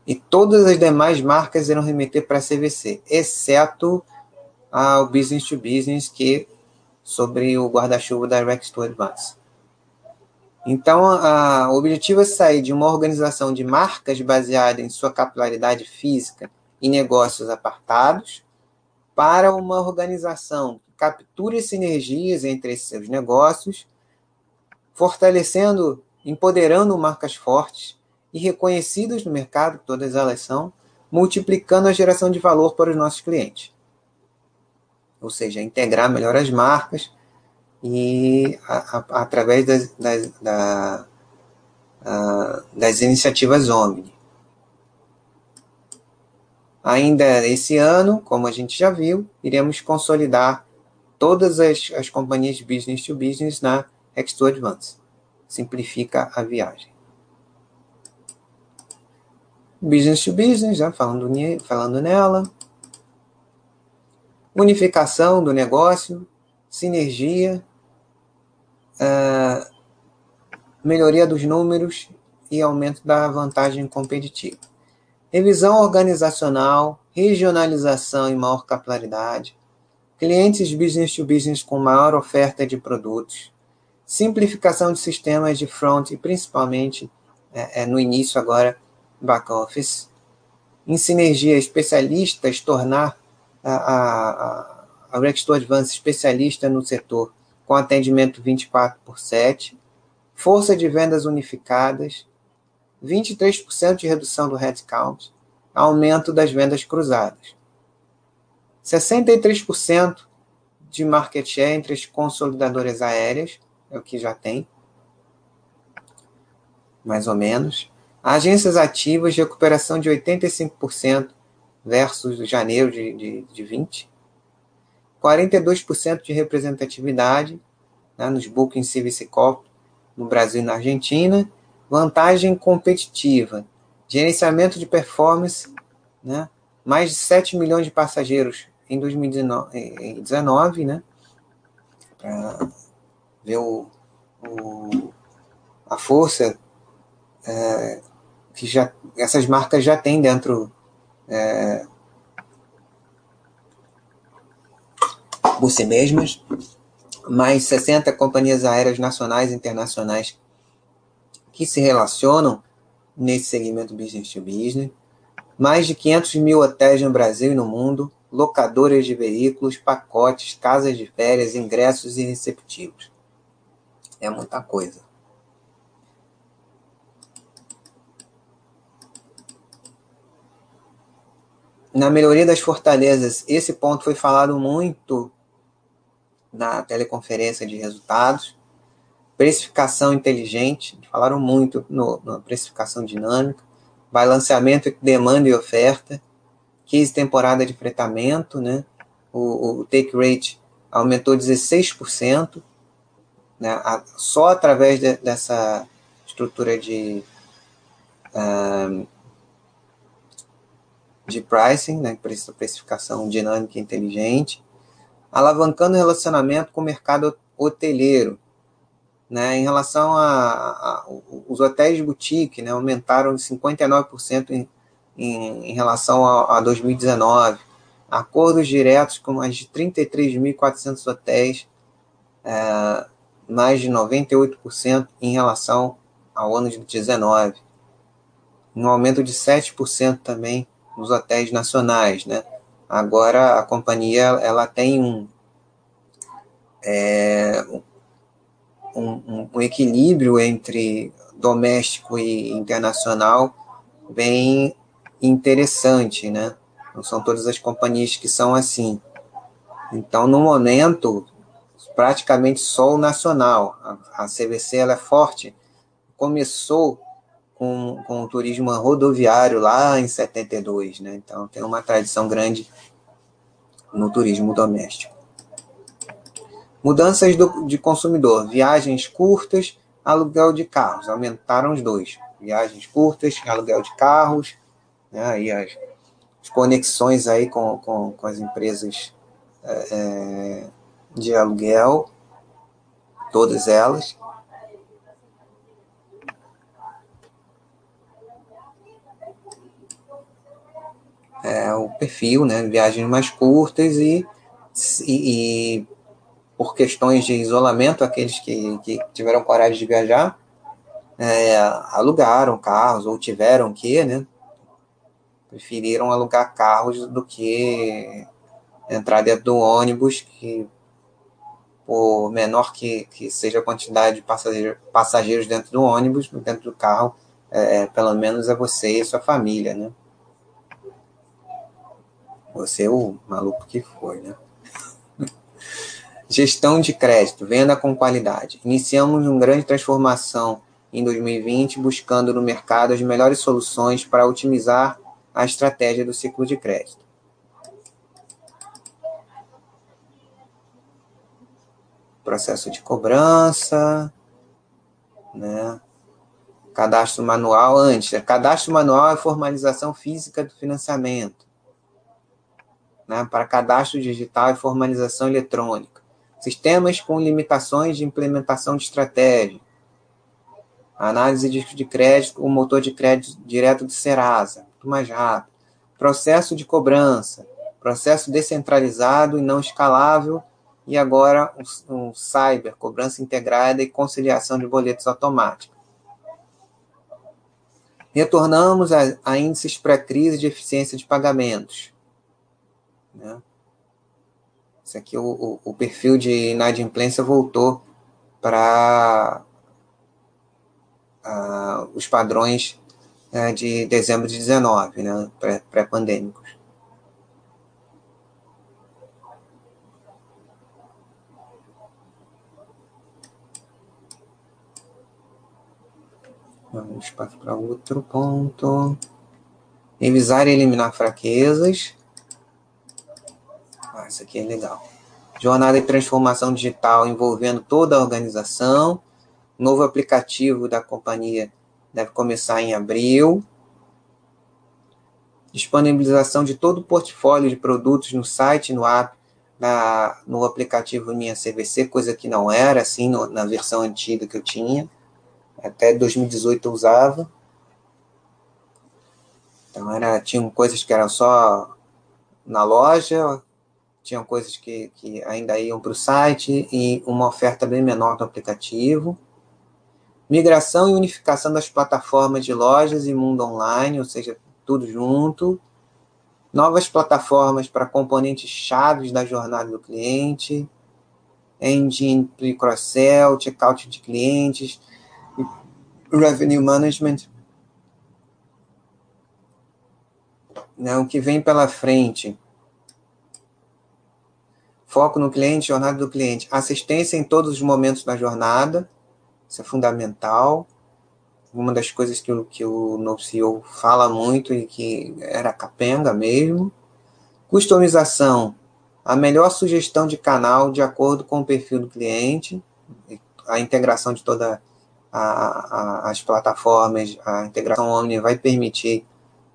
e todas as demais marcas irão remeter para a CVC, exceto ao Business to Business, que sobre o guarda-chuva da Rex to Advance. Então, a, o objetivo é sair de uma organização de marcas baseada em sua capilaridade física e negócios apartados para uma organização que capture sinergias entre seus negócios, fortalecendo, empoderando marcas fortes e reconhecidas no mercado, todas elas são, multiplicando a geração de valor para os nossos clientes. Ou seja, integrar melhor as marcas e a, a, através das, das, da, a, das iniciativas Omni. Ainda esse ano, como a gente já viu, iremos consolidar todas as, as companhias business to business na X2 Advance. Simplifica a viagem business to business, já falando, falando nela, unificação do negócio, sinergia, uh, melhoria dos números e aumento da vantagem competitiva. Revisão organizacional, regionalização e maior capilaridade, clientes business to business com maior oferta de produtos, simplificação de sistemas de front e principalmente é, é, no início agora back-office, em sinergia especialistas, tornar a, a, a Rexto Advance especialista no setor com atendimento 24 por 7, força de vendas unificadas, 23% de redução do headcount, aumento das vendas cruzadas. 63% de market share entre as consolidadoras aéreas, é o que já tem, mais ou menos. Agências ativas recuperação de 85% versus janeiro de, de, de 20. 42% de representatividade né, nos Booking Service Corp no Brasil e na Argentina. Vantagem competitiva. Gerenciamento de performance, né, mais de 7 milhões de passageiros em 2019, né, para ver o, o, a força é, que já essas marcas já têm dentro é, por si mesmas, mais 60 companhias aéreas nacionais e internacionais que se relacionam nesse segmento business to business, mais de 500 mil hotéis no Brasil e no mundo, locadoras de veículos, pacotes, casas de férias, ingressos e receptivos. É muita coisa. Na melhoria das fortalezas, esse ponto foi falado muito na teleconferência de resultados. Precificação inteligente, falaram muito no, na precificação dinâmica. Balanceamento entre demanda e oferta. 15 temporada de fretamento, né? O, o take rate aumentou 16%, né? A, só através de, dessa estrutura de uh, de pricing, né, precificação dinâmica e inteligente, alavancando o relacionamento com o mercado hoteleiro. Né, em relação a, a, os hotéis boutique, né, aumentaram 59% em, em, em relação a, a 2019. Acordos diretos com mais de 33.400 hotéis, é, mais de 98% em relação ao ano de 2019. Um aumento de 7% também nos hotéis nacionais, né? Agora a companhia ela tem um, é, um, um, equilíbrio entre doméstico e internacional bem interessante, né? Não são todas as companhias que são assim. Então, no momento, praticamente só o nacional. A, a CVC ela é forte. Começou com, com o turismo rodoviário lá em 72, né? Então tem uma tradição grande no turismo doméstico. Mudanças do, de consumidor, viagens curtas, aluguel de carros, aumentaram os dois. Viagens curtas, aluguel de carros, né? E as, as conexões aí com, com, com as empresas é, é de aluguel, todas elas. É, o perfil, né? Viagens mais curtas e, e, e, por questões de isolamento, aqueles que, que tiveram coragem de viajar é, alugaram carros ou tiveram que, né? Preferiram alugar carros do que entrar dentro do ônibus, que por menor que, que seja a quantidade de passageiros, passageiros dentro do ônibus, dentro do carro, é, pelo menos é você e sua família, né? Você é o maluco que foi, né? Gestão de crédito, venda com qualidade. Iniciamos uma grande transformação em 2020, buscando no mercado as melhores soluções para otimizar a estratégia do ciclo de crédito. Processo de cobrança, né? Cadastro manual antes. Cadastro manual é formalização física do financiamento né, para cadastro digital e formalização eletrônica, sistemas com limitações de implementação de estratégia, análise de, de crédito, o motor de crédito direto do Serasa, muito mais rápido, processo de cobrança, processo descentralizado e não escalável, e agora um, um cyber, cobrança integrada e conciliação de boletos automáticos. Retornamos a, a índices pré-crise de eficiência de pagamentos. Né? Esse aqui, o, o, o perfil de inadimplência voltou para uh, os padrões uh, de dezembro de 19, né, pré-pandêmicos. Vamos para outro ponto. Revisar e eliminar fraquezas. Ah, isso aqui é legal. Jornada de transformação digital envolvendo toda a organização. Novo aplicativo da companhia deve começar em abril. Disponibilização de todo o portfólio de produtos no site, no app, na, no aplicativo Minha CVC, coisa que não era assim no, na versão antiga que eu tinha. Até 2018 eu usava. Então era, tinham coisas que eram só na loja, tinham coisas que, que ainda iam para o site e uma oferta bem menor do aplicativo. Migração e unificação das plataformas de lojas e mundo online, ou seja, tudo junto. Novas plataformas para componentes chaves da jornada do cliente. Engine pre cross-sell, checkout de clientes, revenue management. Né, o que vem pela frente Foco no cliente, jornada do cliente. Assistência em todos os momentos da jornada. Isso é fundamental. Uma das coisas que o, que o novo CEO fala muito e que era capenga mesmo. Customização. A melhor sugestão de canal de acordo com o perfil do cliente. A integração de todas as plataformas, a integração Omni vai permitir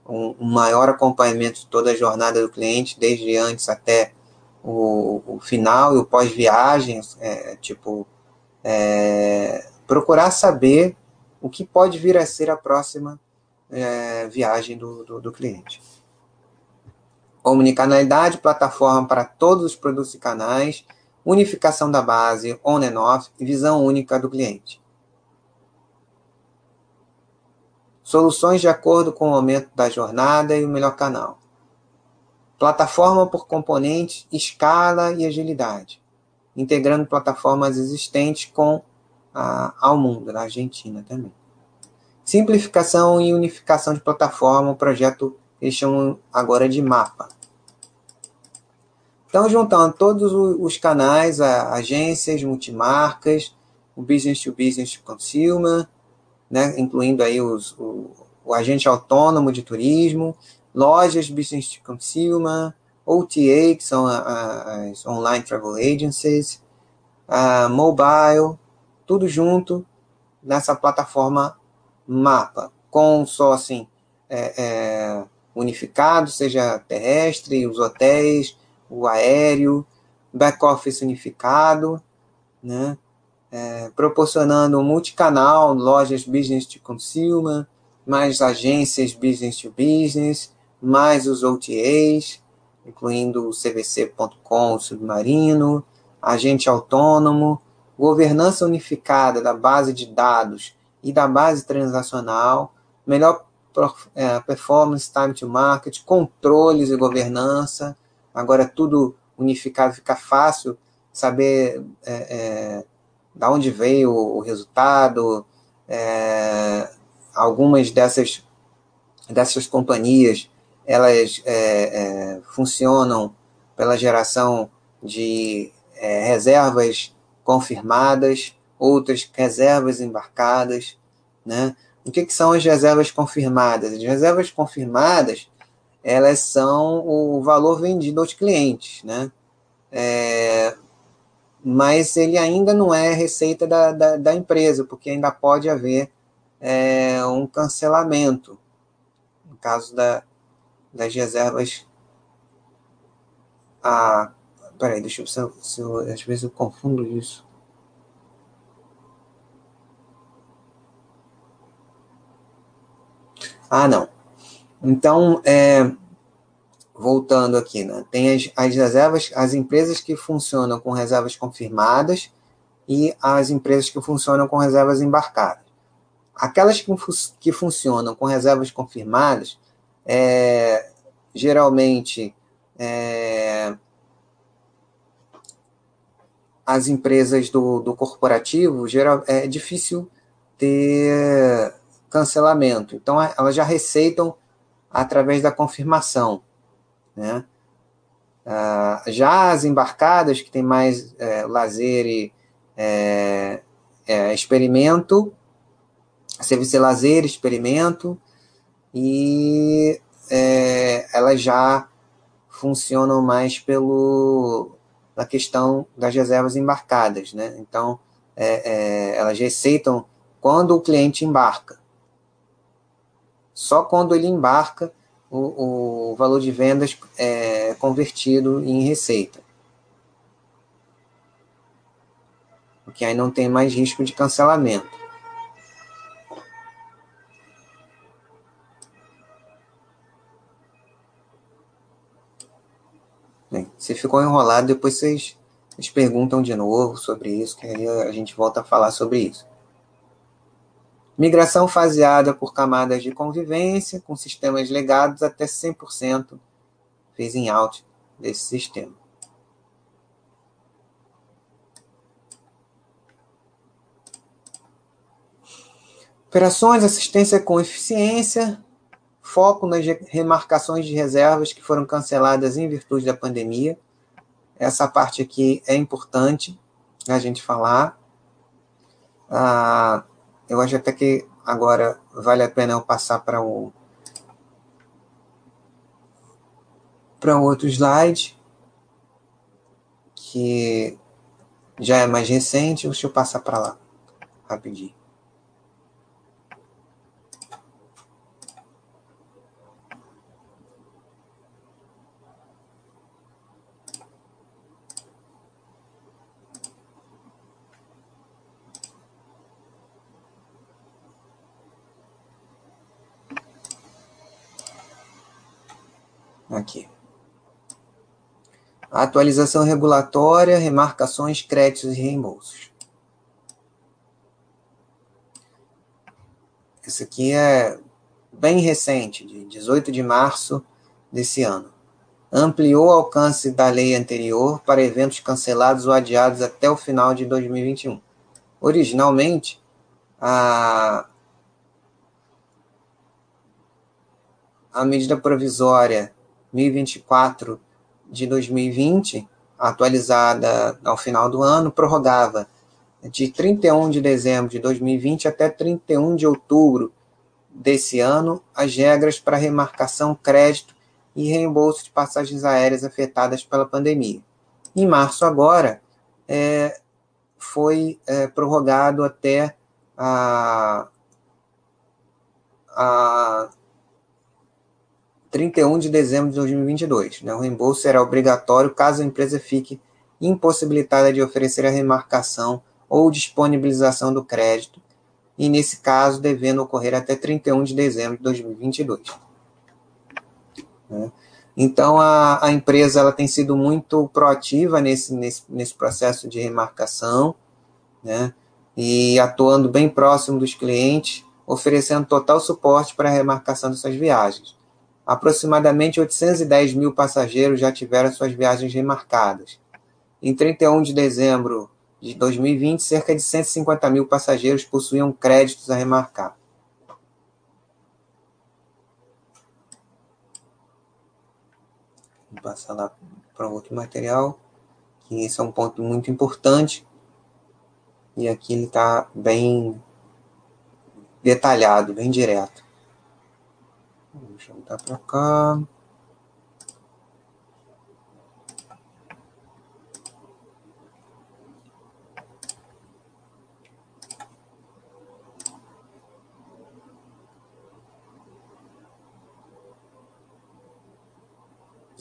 um, um maior acompanhamento de toda a jornada do cliente, desde antes até o, o final e o pós-viagem, é, tipo, é, procurar saber o que pode vir a ser a próxima é, viagem do, do, do cliente. Omnicanalidade, plataforma para todos os produtos e canais, unificação da base, on and off, visão única do cliente. Soluções de acordo com o aumento da jornada e o melhor canal. Plataforma por componentes, escala e agilidade, integrando plataformas existentes com a, ao mundo, na Argentina também. Simplificação e unificação de plataforma, o projeto eles chamam agora de mapa. Então, juntando todos os canais, agências, multimarcas, o business to business to consumer, né, incluindo aí os, o, o agente autônomo de turismo, lojas business to consumer, OTA, que são as online travel agencies, a mobile, tudo junto nessa plataforma mapa, com só assim é, é, unificado, seja terrestre, os hotéis, o aéreo, back-office unificado, né? É, proporcionando um multicanal, lojas business to consumer, mais agências business to business, mais os OTAs, incluindo o CVC.com, Submarino, agente autônomo, governança unificada da base de dados e da base transacional, melhor é, performance, time to market, controles e governança. Agora tudo unificado, fica fácil saber é, é, da onde veio o resultado. É, algumas dessas, dessas companhias elas é, é, funcionam pela geração de é, reservas confirmadas, outras reservas embarcadas, né? O que, que são as reservas confirmadas? As reservas confirmadas, elas são o valor vendido aos clientes, né? É, mas ele ainda não é receita da, da, da empresa, porque ainda pode haver é, um cancelamento, no caso da, das reservas. Ah, peraí, deixa eu, eu, se eu, às vezes eu confundo isso. Ah, não. Então, é, voltando aqui, né? tem as, as reservas, as empresas que funcionam com reservas confirmadas e as empresas que funcionam com reservas embarcadas. Aquelas que, que funcionam com reservas confirmadas, é, geralmente é, as empresas do, do corporativo, geral, é difícil ter cancelamento. Então, elas já receitam através da confirmação. Né? Ah, já as embarcadas, que tem mais é, lazer e é, é, experimento, serviço de lazer, experimento, e é, elas já funcionam mais pelo na questão das reservas embarcadas, né? Então, é, é, elas receitam quando o cliente embarca. Só quando ele embarca, o, o valor de vendas é convertido em receita. Porque aí não tem mais risco de cancelamento. Se ficou enrolado, depois vocês, vocês perguntam de novo sobre isso, que aí a gente volta a falar sobre isso. Migração faseada por camadas de convivência, com sistemas legados até 100% phasing out desse sistema. Operações, assistência com eficiência, foco nas remarcações de reservas que foram canceladas em virtude da pandemia. Essa parte aqui é importante a gente falar. Ah, eu acho até que agora vale a pena eu passar para o para outro slide que já é mais recente. Deixa eu passar para lá rapidinho. Aqui. Atualização regulatória, remarcações, créditos e reembolsos. Esse aqui é bem recente, de 18 de março desse ano. Ampliou o alcance da lei anterior para eventos cancelados ou adiados até o final de 2021. Originalmente, a, a medida provisória 1024 de 2020, atualizada ao final do ano, prorrogava de 31 de dezembro de 2020 até 31 de outubro desse ano as regras para remarcação, crédito e reembolso de passagens aéreas afetadas pela pandemia. Em março, agora, é, foi é, prorrogado até a, a 31 de dezembro de 2022. Né? O reembolso será obrigatório caso a empresa fique impossibilitada de oferecer a remarcação ou disponibilização do crédito e, nesse caso, devendo ocorrer até 31 de dezembro de 2022. Né? Então, a, a empresa ela tem sido muito proativa nesse, nesse, nesse processo de remarcação, né? e atuando bem próximo dos clientes, oferecendo total suporte para a remarcação de suas viagens. Aproximadamente 810 mil passageiros já tiveram suas viagens remarcadas. Em 31 de dezembro de 2020, cerca de 150 mil passageiros possuíam créditos a remarcar. Vou passar lá para outro material, que esse é um ponto muito importante. E aqui ele está bem detalhado, bem direto. Deixa eu botar para cá.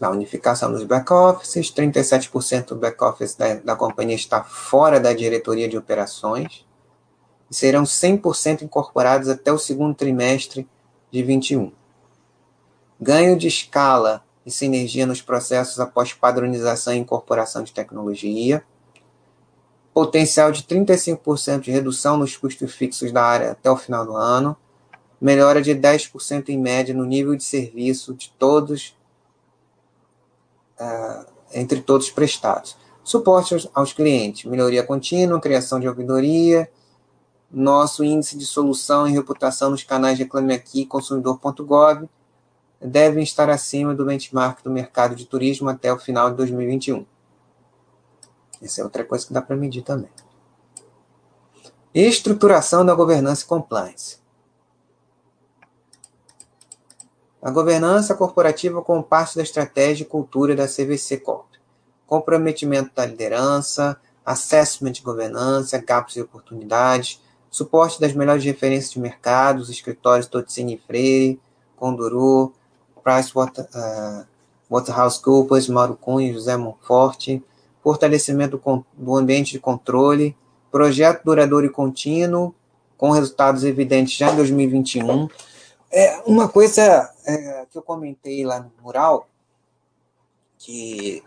na unificação dos back-offices, 37% do back-office da, da companhia está fora da diretoria de operações e serão 100% incorporados até o segundo trimestre de 21. Ganho de escala e sinergia nos processos após padronização e incorporação de tecnologia. Potencial de 35% de redução nos custos fixos da área até o final do ano. Melhora de 10% em média no nível de serviço de todos uh, entre todos prestados. Suporte aos, aos, clientes, melhoria contínua, criação de ouvidoria, nosso índice de solução e reputação nos canais Reclame Aqui consumidor.gov devem estar acima do benchmark do mercado de turismo até o final de 2021. Essa é outra coisa que dá para medir também. Estruturação da governança e compliance. A governança corporativa como parte da estratégia e cultura da CVC Corp. Comprometimento da liderança, assessment de governança, gaps e oportunidades, suporte das melhores referências de mercado, os escritórios Totsini Freire, Conduru, PricewaterhouseCoopers, uh, Mauro Cunha, José Monforte, fortalecimento do ambiente de controle, projeto duradouro e contínuo, com resultados evidentes já em 2021, é, uma coisa é, que eu comentei lá no mural, que,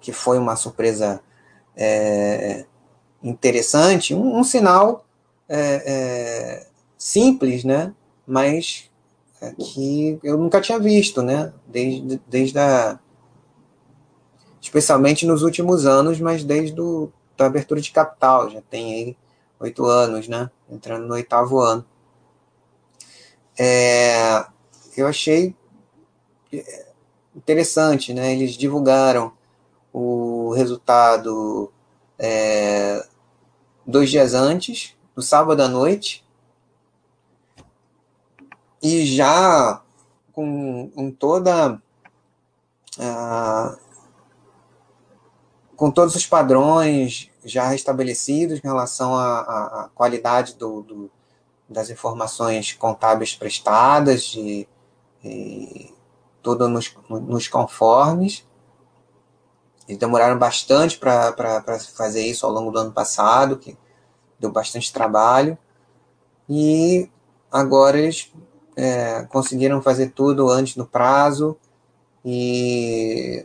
que foi uma surpresa é, interessante, um, um sinal é, é, simples, né? Mas é, que eu nunca tinha visto, né? Desde, desde a. Especialmente nos últimos anos, mas desde a abertura de capital, já tem aí oito anos, né? Entrando no oitavo ano. É, eu achei interessante, né? Eles divulgaram o resultado é, dois dias antes, no sábado à noite, e já com, com toda com todos os padrões já restabelecidos em relação à, à qualidade do, do, das informações contábeis prestadas, e tudo nos, nos conformes. Eles demoraram bastante para fazer isso ao longo do ano passado, que deu bastante trabalho. E agora eles é, conseguiram fazer tudo antes do prazo. E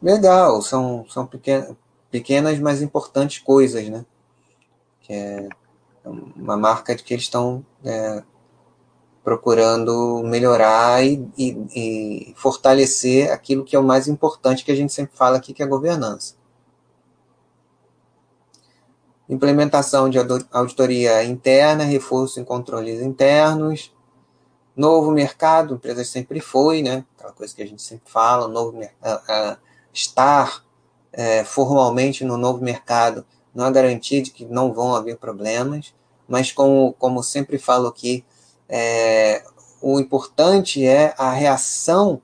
legal, são, são pequenas, pequenas, mas importantes coisas, né? Que é uma marca de que eles estão é, procurando melhorar e, e, e, fortalecer aquilo que é o mais importante que a gente sempre fala aqui, que é a governança. Implementação de auditoria interna, reforço em controles internos, novo mercado, empresa sempre foi, né? Aquela coisa que a gente sempre fala, novo, uh, estar uh, formalmente no novo mercado não há garantia de que não vão haver problemas, mas como, como sempre falo aqui, é, o importante é a reação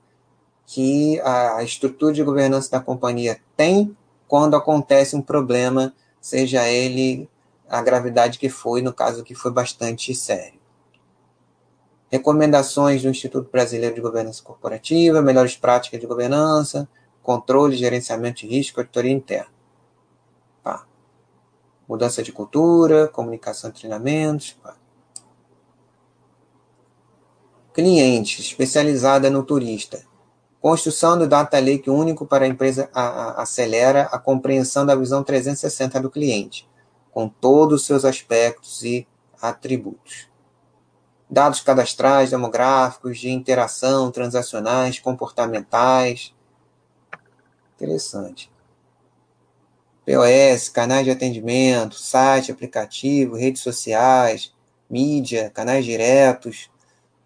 que a estrutura de governança da companhia tem quando acontece um problema, seja ele a gravidade que foi, no caso que foi bastante sério. Recomendações do Instituto Brasileiro de Governança Corporativa, melhores práticas de governança, controle, gerenciamento de risco, auditoria interna. Pá. Mudança de cultura, comunicação e treinamentos. Pá. Cliente, especializada no turista. Construção do Data Lake único para a empresa a, a, acelera a compreensão da visão 360 do cliente, com todos os seus aspectos e atributos dados cadastrais, demográficos, de interação, transacionais, comportamentais. Interessante. POS, canais de atendimento, site, aplicativo, redes sociais, mídia, canais diretos,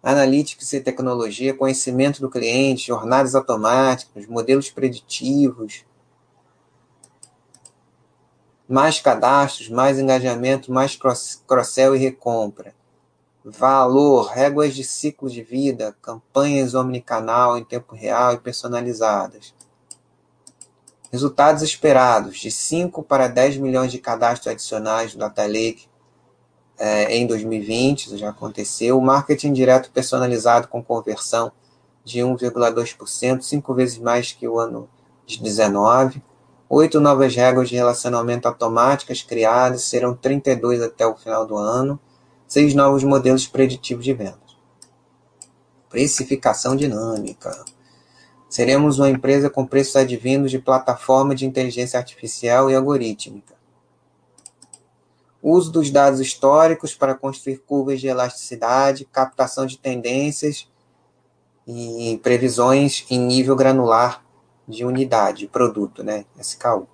analytics e tecnologia, conhecimento do cliente, jornadas automáticas, modelos preditivos, mais cadastros, mais engajamento, mais cross-sell e recompra valor, réguas de ciclo de vida, campanhas omnicanal em tempo real e personalizadas. Resultados esperados: de 5 para 10 milhões de cadastros adicionais do Data Lake é, em 2020, isso já aconteceu. Marketing direto personalizado com conversão de 1,2%, cinco vezes mais que o ano de 19. Oito novas regras de relacionamento automáticas criadas, serão 32 até o final do ano seis novos modelos preditivos de vendas. Precificação dinâmica. Seremos uma empresa com preços advindos de plataforma de inteligência artificial e algorítmica. Uso dos dados históricos para construir curvas de elasticidade, captação de tendências e previsões em nível granular de unidade, produto, né? SKU.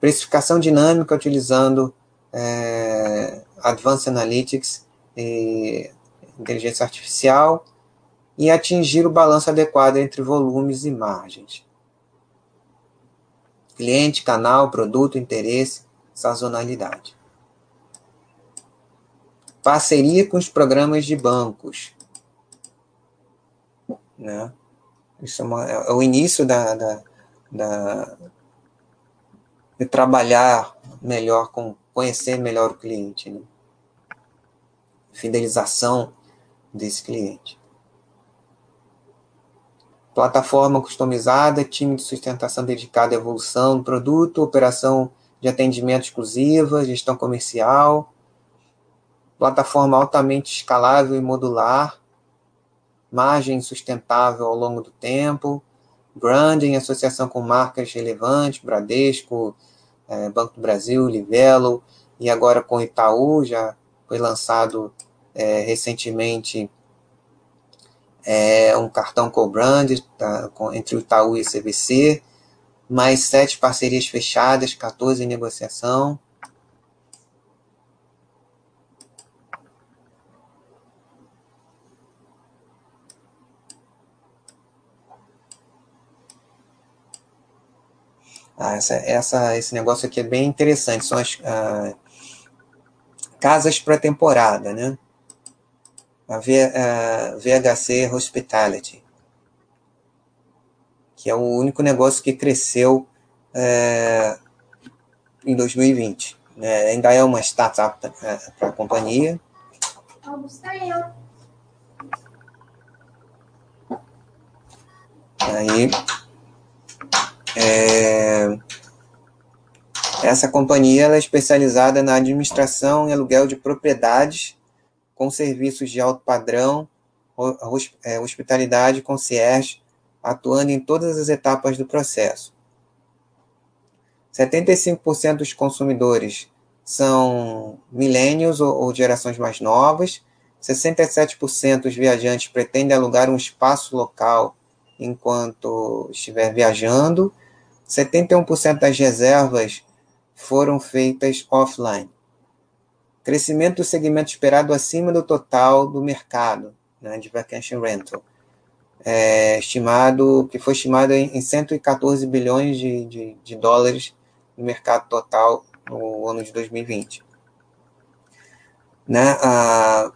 Precificação dinâmica utilizando é, Advanced Analytics, e inteligência artificial, e atingir o balanço adequado entre volumes e margens. Cliente, canal, produto, interesse, sazonalidade. Parceria com os programas de bancos. Né? Isso é, uma, é o início da, da, da, de trabalhar melhor com conhecer melhor o cliente, né? fidelização desse cliente. Plataforma customizada, time de sustentação dedicado à evolução do produto, operação de atendimento exclusiva, gestão comercial, plataforma altamente escalável e modular, margem sustentável ao longo do tempo, branding, associação com marcas relevantes, Bradesco, é, Banco do Brasil, Livelo, e agora com Itaú, já foi lançado é, recentemente é, um cartão co-brand tá, entre o Itaú e o CVC, mais sete parcerias fechadas, 14 em negociação. Ah, essa, essa, esse negócio aqui é bem interessante. São as ah, casas para temporada, né? A, v, a VHC Hospitality, que é o único negócio que cresceu é, em 2020. Né? Ainda é uma startup para a companhia. Aí é, essa companhia é especializada na administração e aluguel de propriedades com serviços de alto padrão, é, hospitalidade, concierge, atuando em todas as etapas do processo. 75% dos consumidores são milênios ou, ou gerações mais novas, 67% dos viajantes pretendem alugar um espaço local enquanto estiver viajando, 71% das reservas foram feitas offline. Crescimento do segmento esperado acima do total do mercado né, de vacation rental, é, estimado que foi estimado em 114 bilhões de, de, de dólares no mercado total no ano de 2020. Né? A,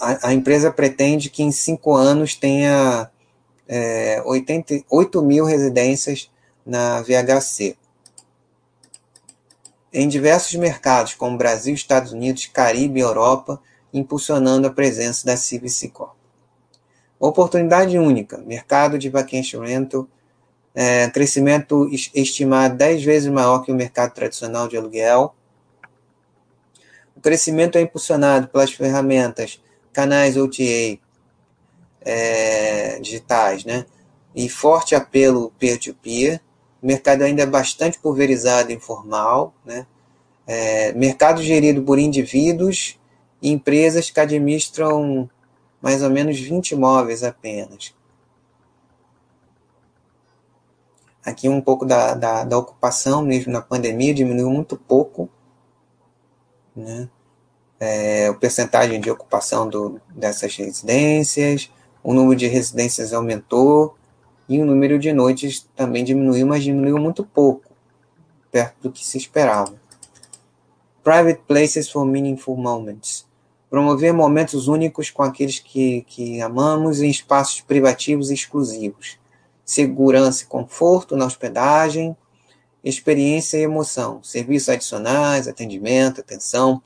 a, a empresa pretende que em cinco anos tenha é, 88 mil residências na VHC. Em diversos mercados, como Brasil, Estados Unidos, Caribe e Europa, impulsionando a presença da CVC Corp. Oportunidade única, mercado de vacation rental, é, crescimento estimado 10 vezes maior que o mercado tradicional de aluguel. O crescimento é impulsionado pelas ferramentas, canais OTA é, digitais, né? E forte apelo peer-to-peer. O mercado ainda é bastante pulverizado informal, né? É, mercado gerido por indivíduos e empresas que administram mais ou menos 20 imóveis apenas. Aqui um pouco da, da, da ocupação, mesmo na pandemia, diminuiu muito pouco. Né? É, o percentagem de ocupação do, dessas residências, o número de residências aumentou e o número de noites também diminuiu, mas diminuiu muito pouco, perto do que se esperava. Private places for meaningful moments. Promover momentos únicos com aqueles que, que amamos em espaços privativos e exclusivos segurança e conforto na hospedagem, experiência e emoção, serviços adicionais, atendimento, atenção,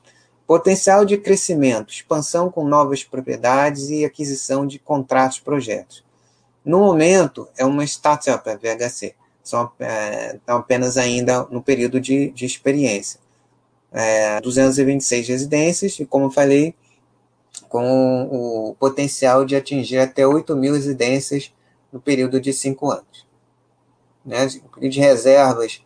potencial de crescimento, expansão com novas propriedades e aquisição de contratos projetos. No momento, é uma startup, a VHC, são é, estão apenas ainda no período de, de experiência. É, 226 residências, e como falei, com o potencial de atingir até 8 mil residências no período de cinco anos. Né? De reservas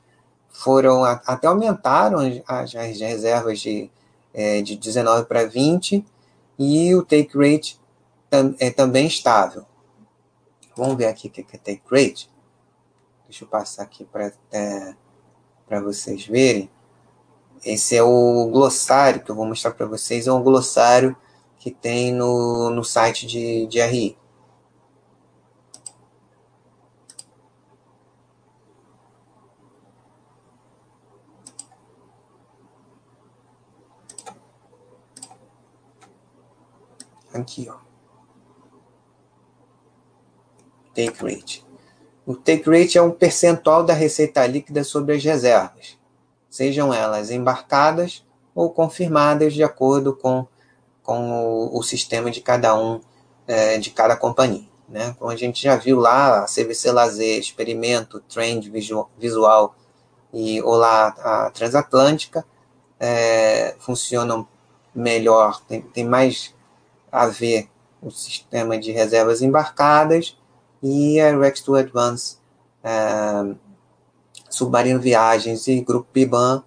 foram até aumentaram as, as reservas de, é, de 19 para 20 e o take rate tam, é também estável. Vamos ver aqui o que é take rate. Deixa eu passar aqui para é, vocês verem. Esse é o glossário que eu vou mostrar para vocês. É um glossário que tem no, no site de, de RI. Aqui, ó. Take rate. O take rate é um percentual da receita líquida sobre as reservas, sejam elas embarcadas ou confirmadas de acordo com, com o, o sistema de cada um, é, de cada companhia. Né? Como a gente já viu lá, a CVC Lazer, Experimento, Trend Visual e ou lá a Transatlântica é, funcionam melhor, tem, tem mais a ver o sistema de reservas embarcadas e a Rex to Advance é, Submarino Viagens e Grupo Piban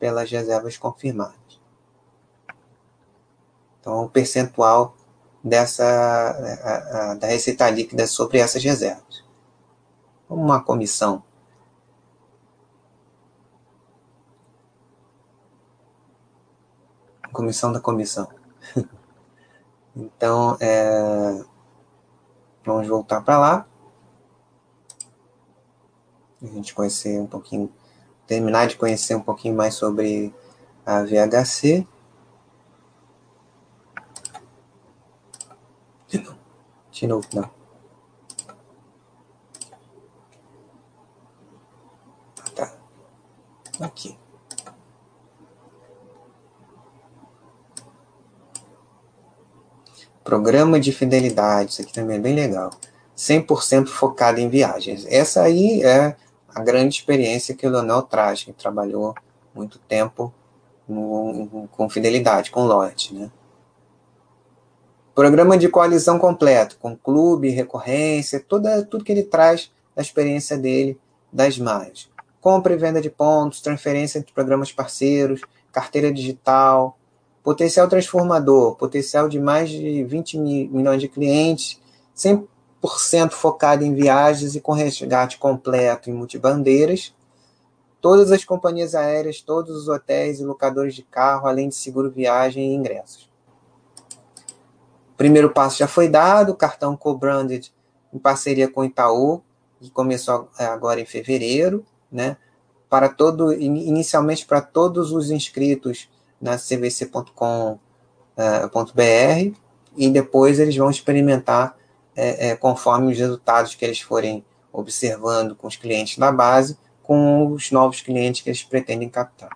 pelas reservas confirmadas. Então, o percentual dessa a, a, da receita líquida sobre essas reservas. Uma comissão. Comissão da comissão. (laughs) Então, é, vamos voltar para lá. A gente conhecer um pouquinho, terminar de conhecer um pouquinho mais sobre a VHC. De novo, não. Ah, tá. Aqui. Programa de fidelidade, isso aqui também é bem legal. 100% focado em viagens. Essa aí é a grande experiência que o Leonel traz, que trabalhou muito tempo no, com fidelidade, com lote, né? Programa de coalizão completo, com clube, recorrência, tudo que ele traz da experiência dele das maias. Compra e venda de pontos, transferência entre programas parceiros, carteira digital, Potencial transformador, potencial de mais de 20 milhões de clientes, 100% focado em viagens e com resgate completo em multibandeiras. Todas as companhias aéreas, todos os hotéis e locadores de carro, além de seguro viagem e ingressos. O primeiro passo já foi dado, cartão co-branded em parceria com Itaú, que começou agora em fevereiro, né? para todo, inicialmente para todos os inscritos na cvc.com.br uh, e depois eles vão experimentar é, é, conforme os resultados que eles forem observando com os clientes da base, com os novos clientes que eles pretendem captar.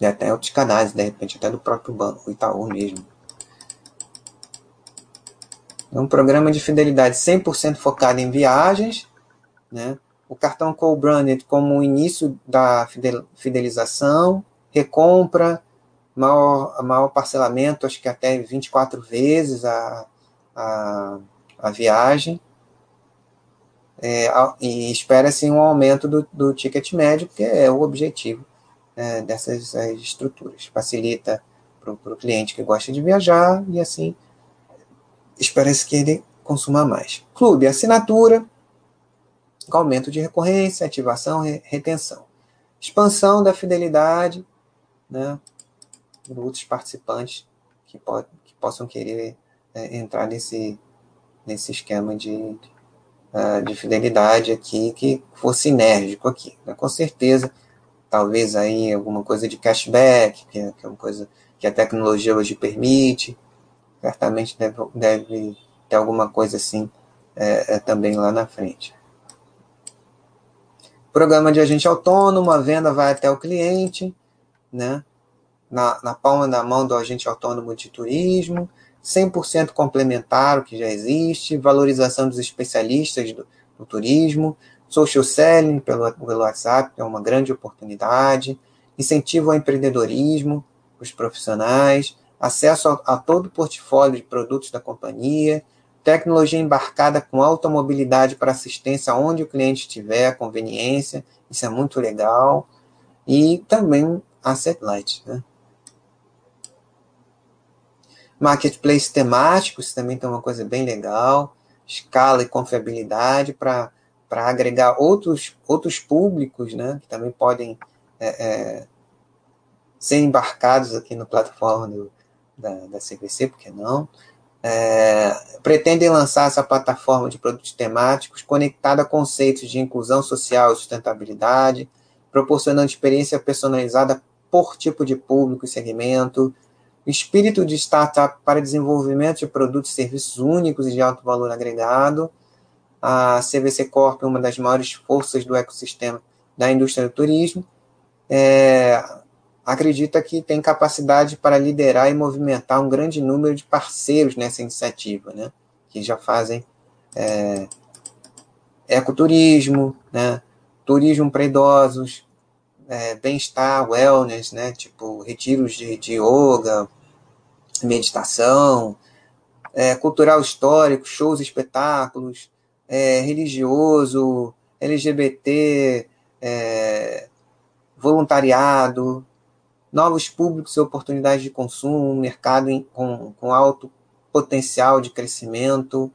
E até outros canais, de repente até do próprio banco, Itaú mesmo. É um programa de fidelidade 100% focado em viagens, né? O cartão co-branded como o início da fidelização, recompra, maior, maior parcelamento, acho que até 24 vezes a, a, a viagem. É, e espera-se um aumento do, do ticket médio, que é o objetivo é, dessas estruturas. Facilita para o cliente que gosta de viajar e assim espera-se que ele consuma mais. Clube, assinatura, aumento de recorrência, ativação e retenção. Expansão da fidelidade, né, outros participantes que, pode, que possam querer é, entrar nesse, nesse esquema de, uh, de fidelidade aqui, que for sinérgico aqui. Né? Com certeza, talvez aí alguma coisa de cashback, que é, que é uma coisa que a tecnologia hoje permite, certamente deve, deve ter alguma coisa assim é, é, também lá na frente. Programa de agente autônomo, a venda vai até o cliente, né? na, na palma da mão do agente autônomo de turismo, 100% complementar o que já existe, valorização dos especialistas do, do turismo, social selling pelo, pelo WhatsApp, é uma grande oportunidade, incentivo ao empreendedorismo, os profissionais, acesso a, a todo o portfólio de produtos da companhia, tecnologia embarcada com automobilidade para assistência onde o cliente estiver, conveniência, isso é muito legal, e também asset light, né? Marketplace temáticos também tem uma coisa bem legal, escala e confiabilidade para agregar outros, outros públicos, né, que também podem é, é, ser embarcados aqui na plataforma do, da, da CVC, por que não? É, pretendem lançar essa plataforma de produtos temáticos conectada a conceitos de inclusão social e sustentabilidade, proporcionando experiência personalizada por tipo de público e segmento, espírito de startup para desenvolvimento de produtos e serviços únicos e de alto valor agregado. A CVC Corp é uma das maiores forças do ecossistema da indústria do turismo. É, acredita que tem capacidade para liderar e movimentar um grande número de parceiros nessa iniciativa, né, que já fazem é, ecoturismo, né, turismo para idosos, é, bem-estar, wellness, né? Tipo, retiros de, de yoga, meditação, é, cultural histórico, shows, espetáculos, é, religioso, LGBT, é, voluntariado, novos públicos e oportunidades de consumo, mercado em, com, com alto potencial de crescimento,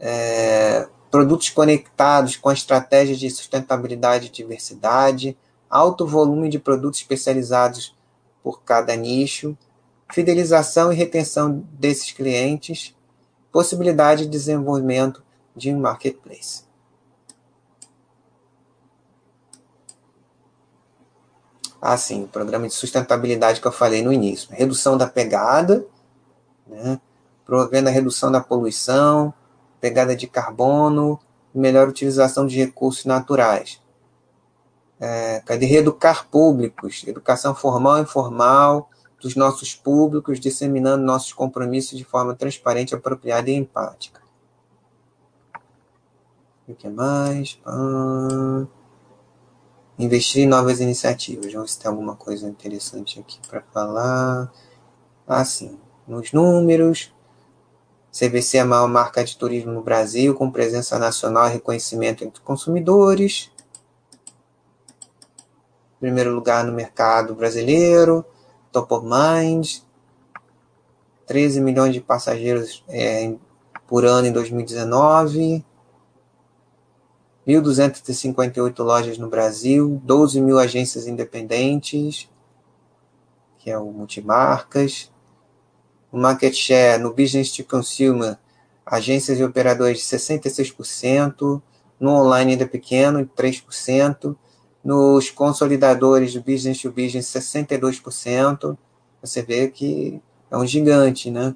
é, produtos conectados com estratégias de sustentabilidade e diversidade, alto volume de produtos especializados por cada nicho, fidelização e retenção desses clientes, possibilidade de desenvolvimento de um marketplace. Assim, o programa de sustentabilidade que eu falei no início. Redução da pegada, né, promovendo a redução da poluição, pegada de carbono, melhor utilização de recursos naturais é, de reeducar públicos, educação formal e informal dos nossos públicos, disseminando nossos compromissos de forma transparente, apropriada e empática. O que mais? Ah, investir em novas iniciativas. Vamos tem alguma coisa interessante aqui para falar. Ah, sim. Nos números, CVC é a maior marca de turismo no Brasil, com presença nacional e reconhecimento entre consumidores primeiro lugar no mercado brasileiro, top of mind, 13 milhões de passageiros é, por ano em 2019, 1.258 lojas no Brasil, 12 mil agências independentes, que é o multimarcas, o market share no business to consumer, agências e operadores de 66%, no online ainda pequeno, 3%, nos consolidadores do business to business, 62%, você vê que é um gigante, né?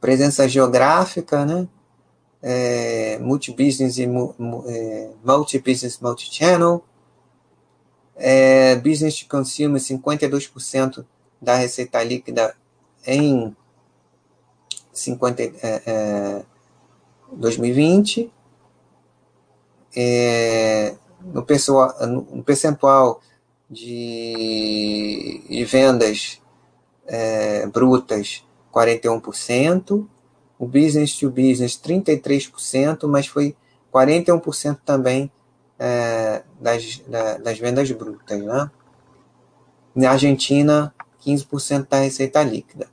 Presença geográfica, né? É, multi-business e é, multi-business, multi-channel. É, business to consumer, 52% da receita líquida em 50, é, é, 2020. É, no, percentual, no percentual de, de vendas é, brutas, 41%, o business to business, 33%, mas foi 41% também é, das, da, das vendas brutas. Né? Na Argentina, 15% da receita líquida.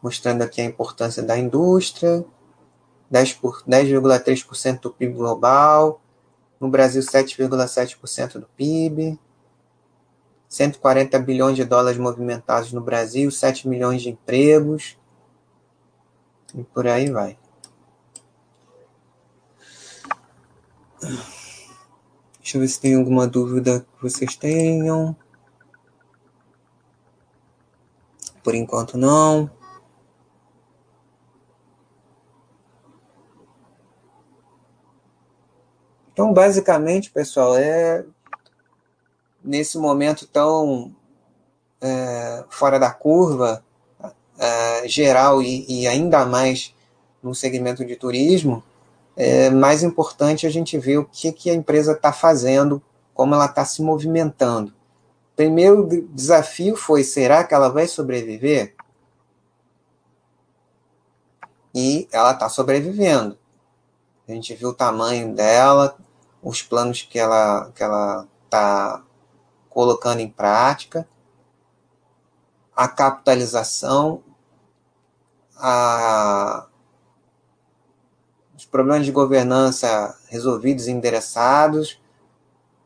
Mostrando aqui a importância da indústria, 10,3% do PIB global, no Brasil 7,7% do PIB, 140 bilhões de dólares movimentados no Brasil, 7 milhões de empregos, e por aí vai. Deixa eu ver se tem alguma dúvida que vocês tenham. Por enquanto não. Então, basicamente, pessoal, é nesse momento tão é, fora da curva, é, geral e, e, ainda mais no segmento de turismo, é mais importante a gente ver o que, que a empresa está fazendo, como ela está se movimentando. Primeiro desafio foi: será que ela vai sobreviver? E ela está sobrevivendo. A gente viu o tamanho dela, os planos que ela que ela está colocando em prática, a capitalização, a, os problemas de governança resolvidos e endereçados,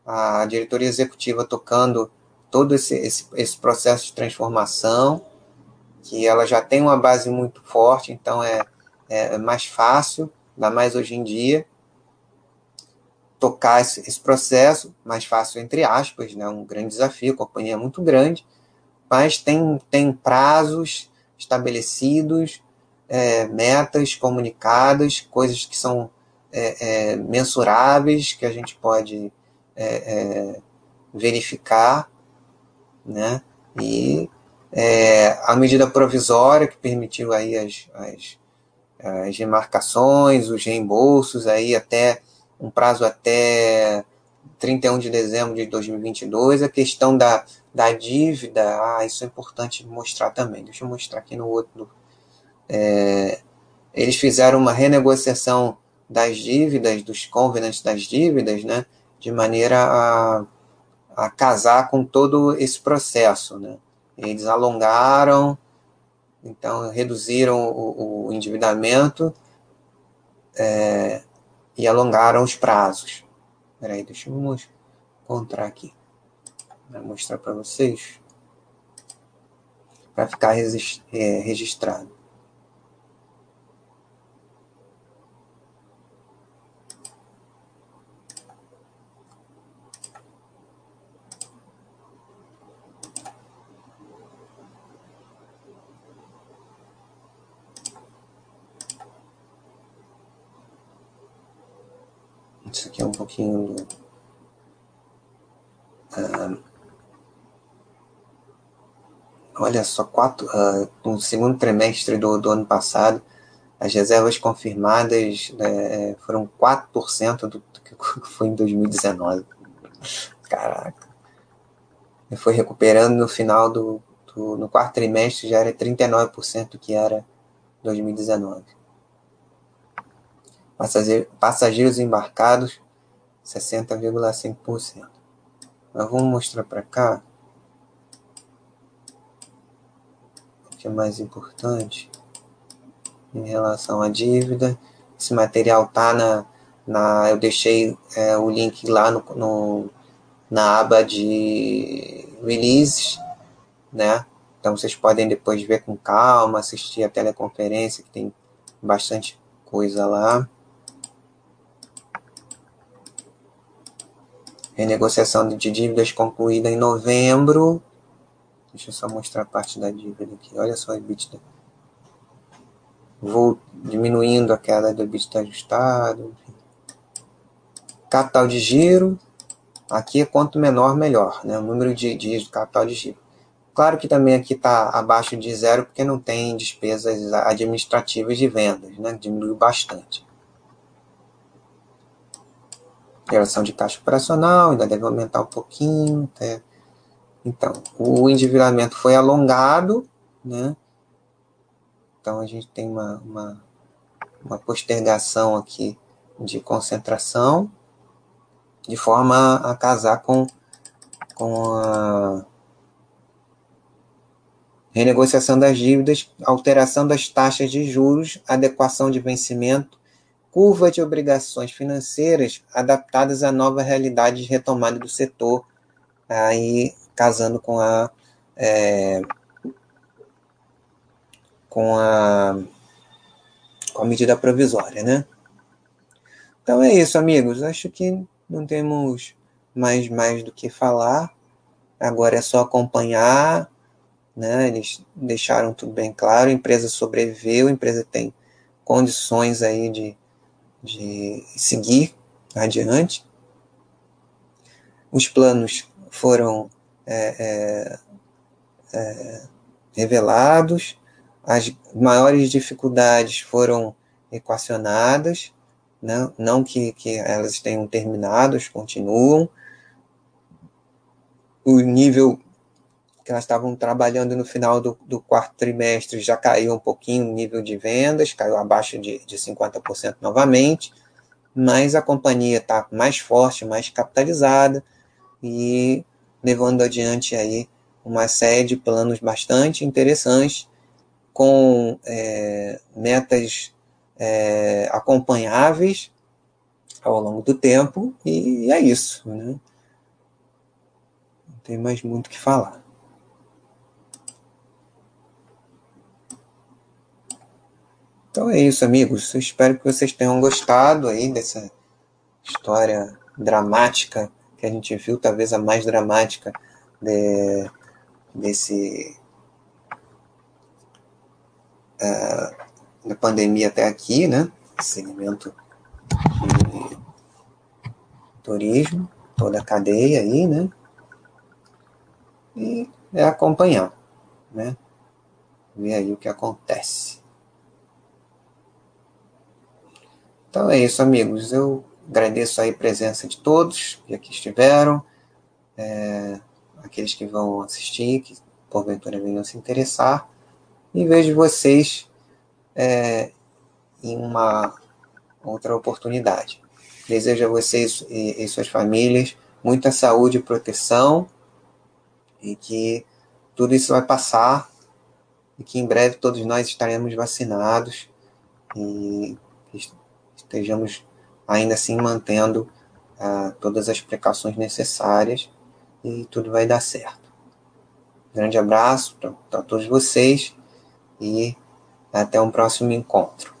a diretoria executiva tocando todo esse, esse, esse processo de transformação, que ela já tem uma base muito forte, então é, é mais fácil, ainda mais hoje em dia tocar esse, esse, processo, mais fácil entre aspas, né, um grande desafio, a companhia é muito grande, mas tem, tem prazos estabelecidos, é, metas comunicadas, coisas que são é, é, mensuráveis, que a gente pode é, é, verificar, né, e é, a medida provisória que permitiu aí as, as, as remarcações, os reembolsos aí até um prazo até 31 de dezembro de 2022. A questão da, da dívida, ah, isso é importante mostrar também. Deixa eu mostrar aqui no outro. É, eles fizeram uma renegociação das dívidas, dos covenants das dívidas, né, de maneira a, a casar com todo esse processo. Né. Eles alongaram, então reduziram o, o endividamento, é, e alongaram os prazos. Peraí, deixa eu encontrar aqui. Vou mostrar para vocês. Para ficar é, registrado. Isso aqui é um pouquinho do. Uh, olha só, quatro, uh, no segundo trimestre do, do ano passado, as reservas confirmadas é, foram 4% do, do que (laughs) foi em 2019. Caraca. E foi recuperando no final do, do, no quarto trimestre já era 39% do que era 2019 passageiros embarcados 60,5%. Mas vamos mostrar para cá o que é mais importante em relação à dívida. Esse material tá na, na eu deixei é, o link lá no, no, na aba de releases, né? Então vocês podem depois ver com calma, assistir a teleconferência, que tem bastante coisa lá. Renegociação de dívidas concluída em novembro. Deixa eu só mostrar a parte da dívida aqui. Olha só o EBITDA. Vou diminuindo a queda do EBITDA ajustado. Capital de giro. Aqui é quanto menor, melhor. Né? O número de dias de capital de giro. Claro que também aqui está abaixo de zero, porque não tem despesas administrativas de vendas. Né? Diminuiu bastante. Geração de caixa operacional, ainda deve aumentar um pouquinho. Até. Então, o endividamento foi alongado, né? Então, a gente tem uma, uma, uma postergação aqui de concentração, de forma a casar com, com a renegociação das dívidas, alteração das taxas de juros, adequação de vencimento curva de obrigações financeiras adaptadas à nova realidade de retomada do setor, aí casando com a é, com a com a medida provisória, né? Então é isso, amigos. Acho que não temos mais mais do que falar. Agora é só acompanhar, né? Eles deixaram tudo bem claro. A empresa sobreviveu, a empresa tem condições aí de de seguir adiante. Os planos foram é, é, é, revelados, as maiores dificuldades foram equacionadas, não, né? não que, que elas tenham terminado, continuam. O nível que elas estavam trabalhando no final do, do, quarto trimestre já caiu um pouquinho o nível de vendas, caiu abaixo de, de 50% novamente, mas a companhia está mais forte, mais capitalizada e levando adiante aí uma série de planos bastante interessantes com é, metas é, acompanháveis ao longo do tempo e é isso, né? Não tem mais muito o que falar. Então é isso, amigos. Eu espero que vocês tenham gostado aí dessa história dramática que a gente viu, talvez a mais dramática de, desse uh, da pandemia até aqui, né? Segmento de turismo, toda a cadeia aí, né? E é acompanhar, né? Ver aí o que acontece. Então é isso, amigos. Eu agradeço aí a presença de todos que aqui estiveram, é, aqueles que vão assistir, que porventura venham se interessar, e vejo vocês é, em uma outra oportunidade. Desejo a vocês e, e suas famílias muita saúde e proteção, e que tudo isso vai passar, e que em breve todos nós estaremos vacinados e estejamos ainda assim mantendo ah, todas as precauções necessárias e tudo vai dar certo. Grande abraço para todos vocês e até um próximo encontro.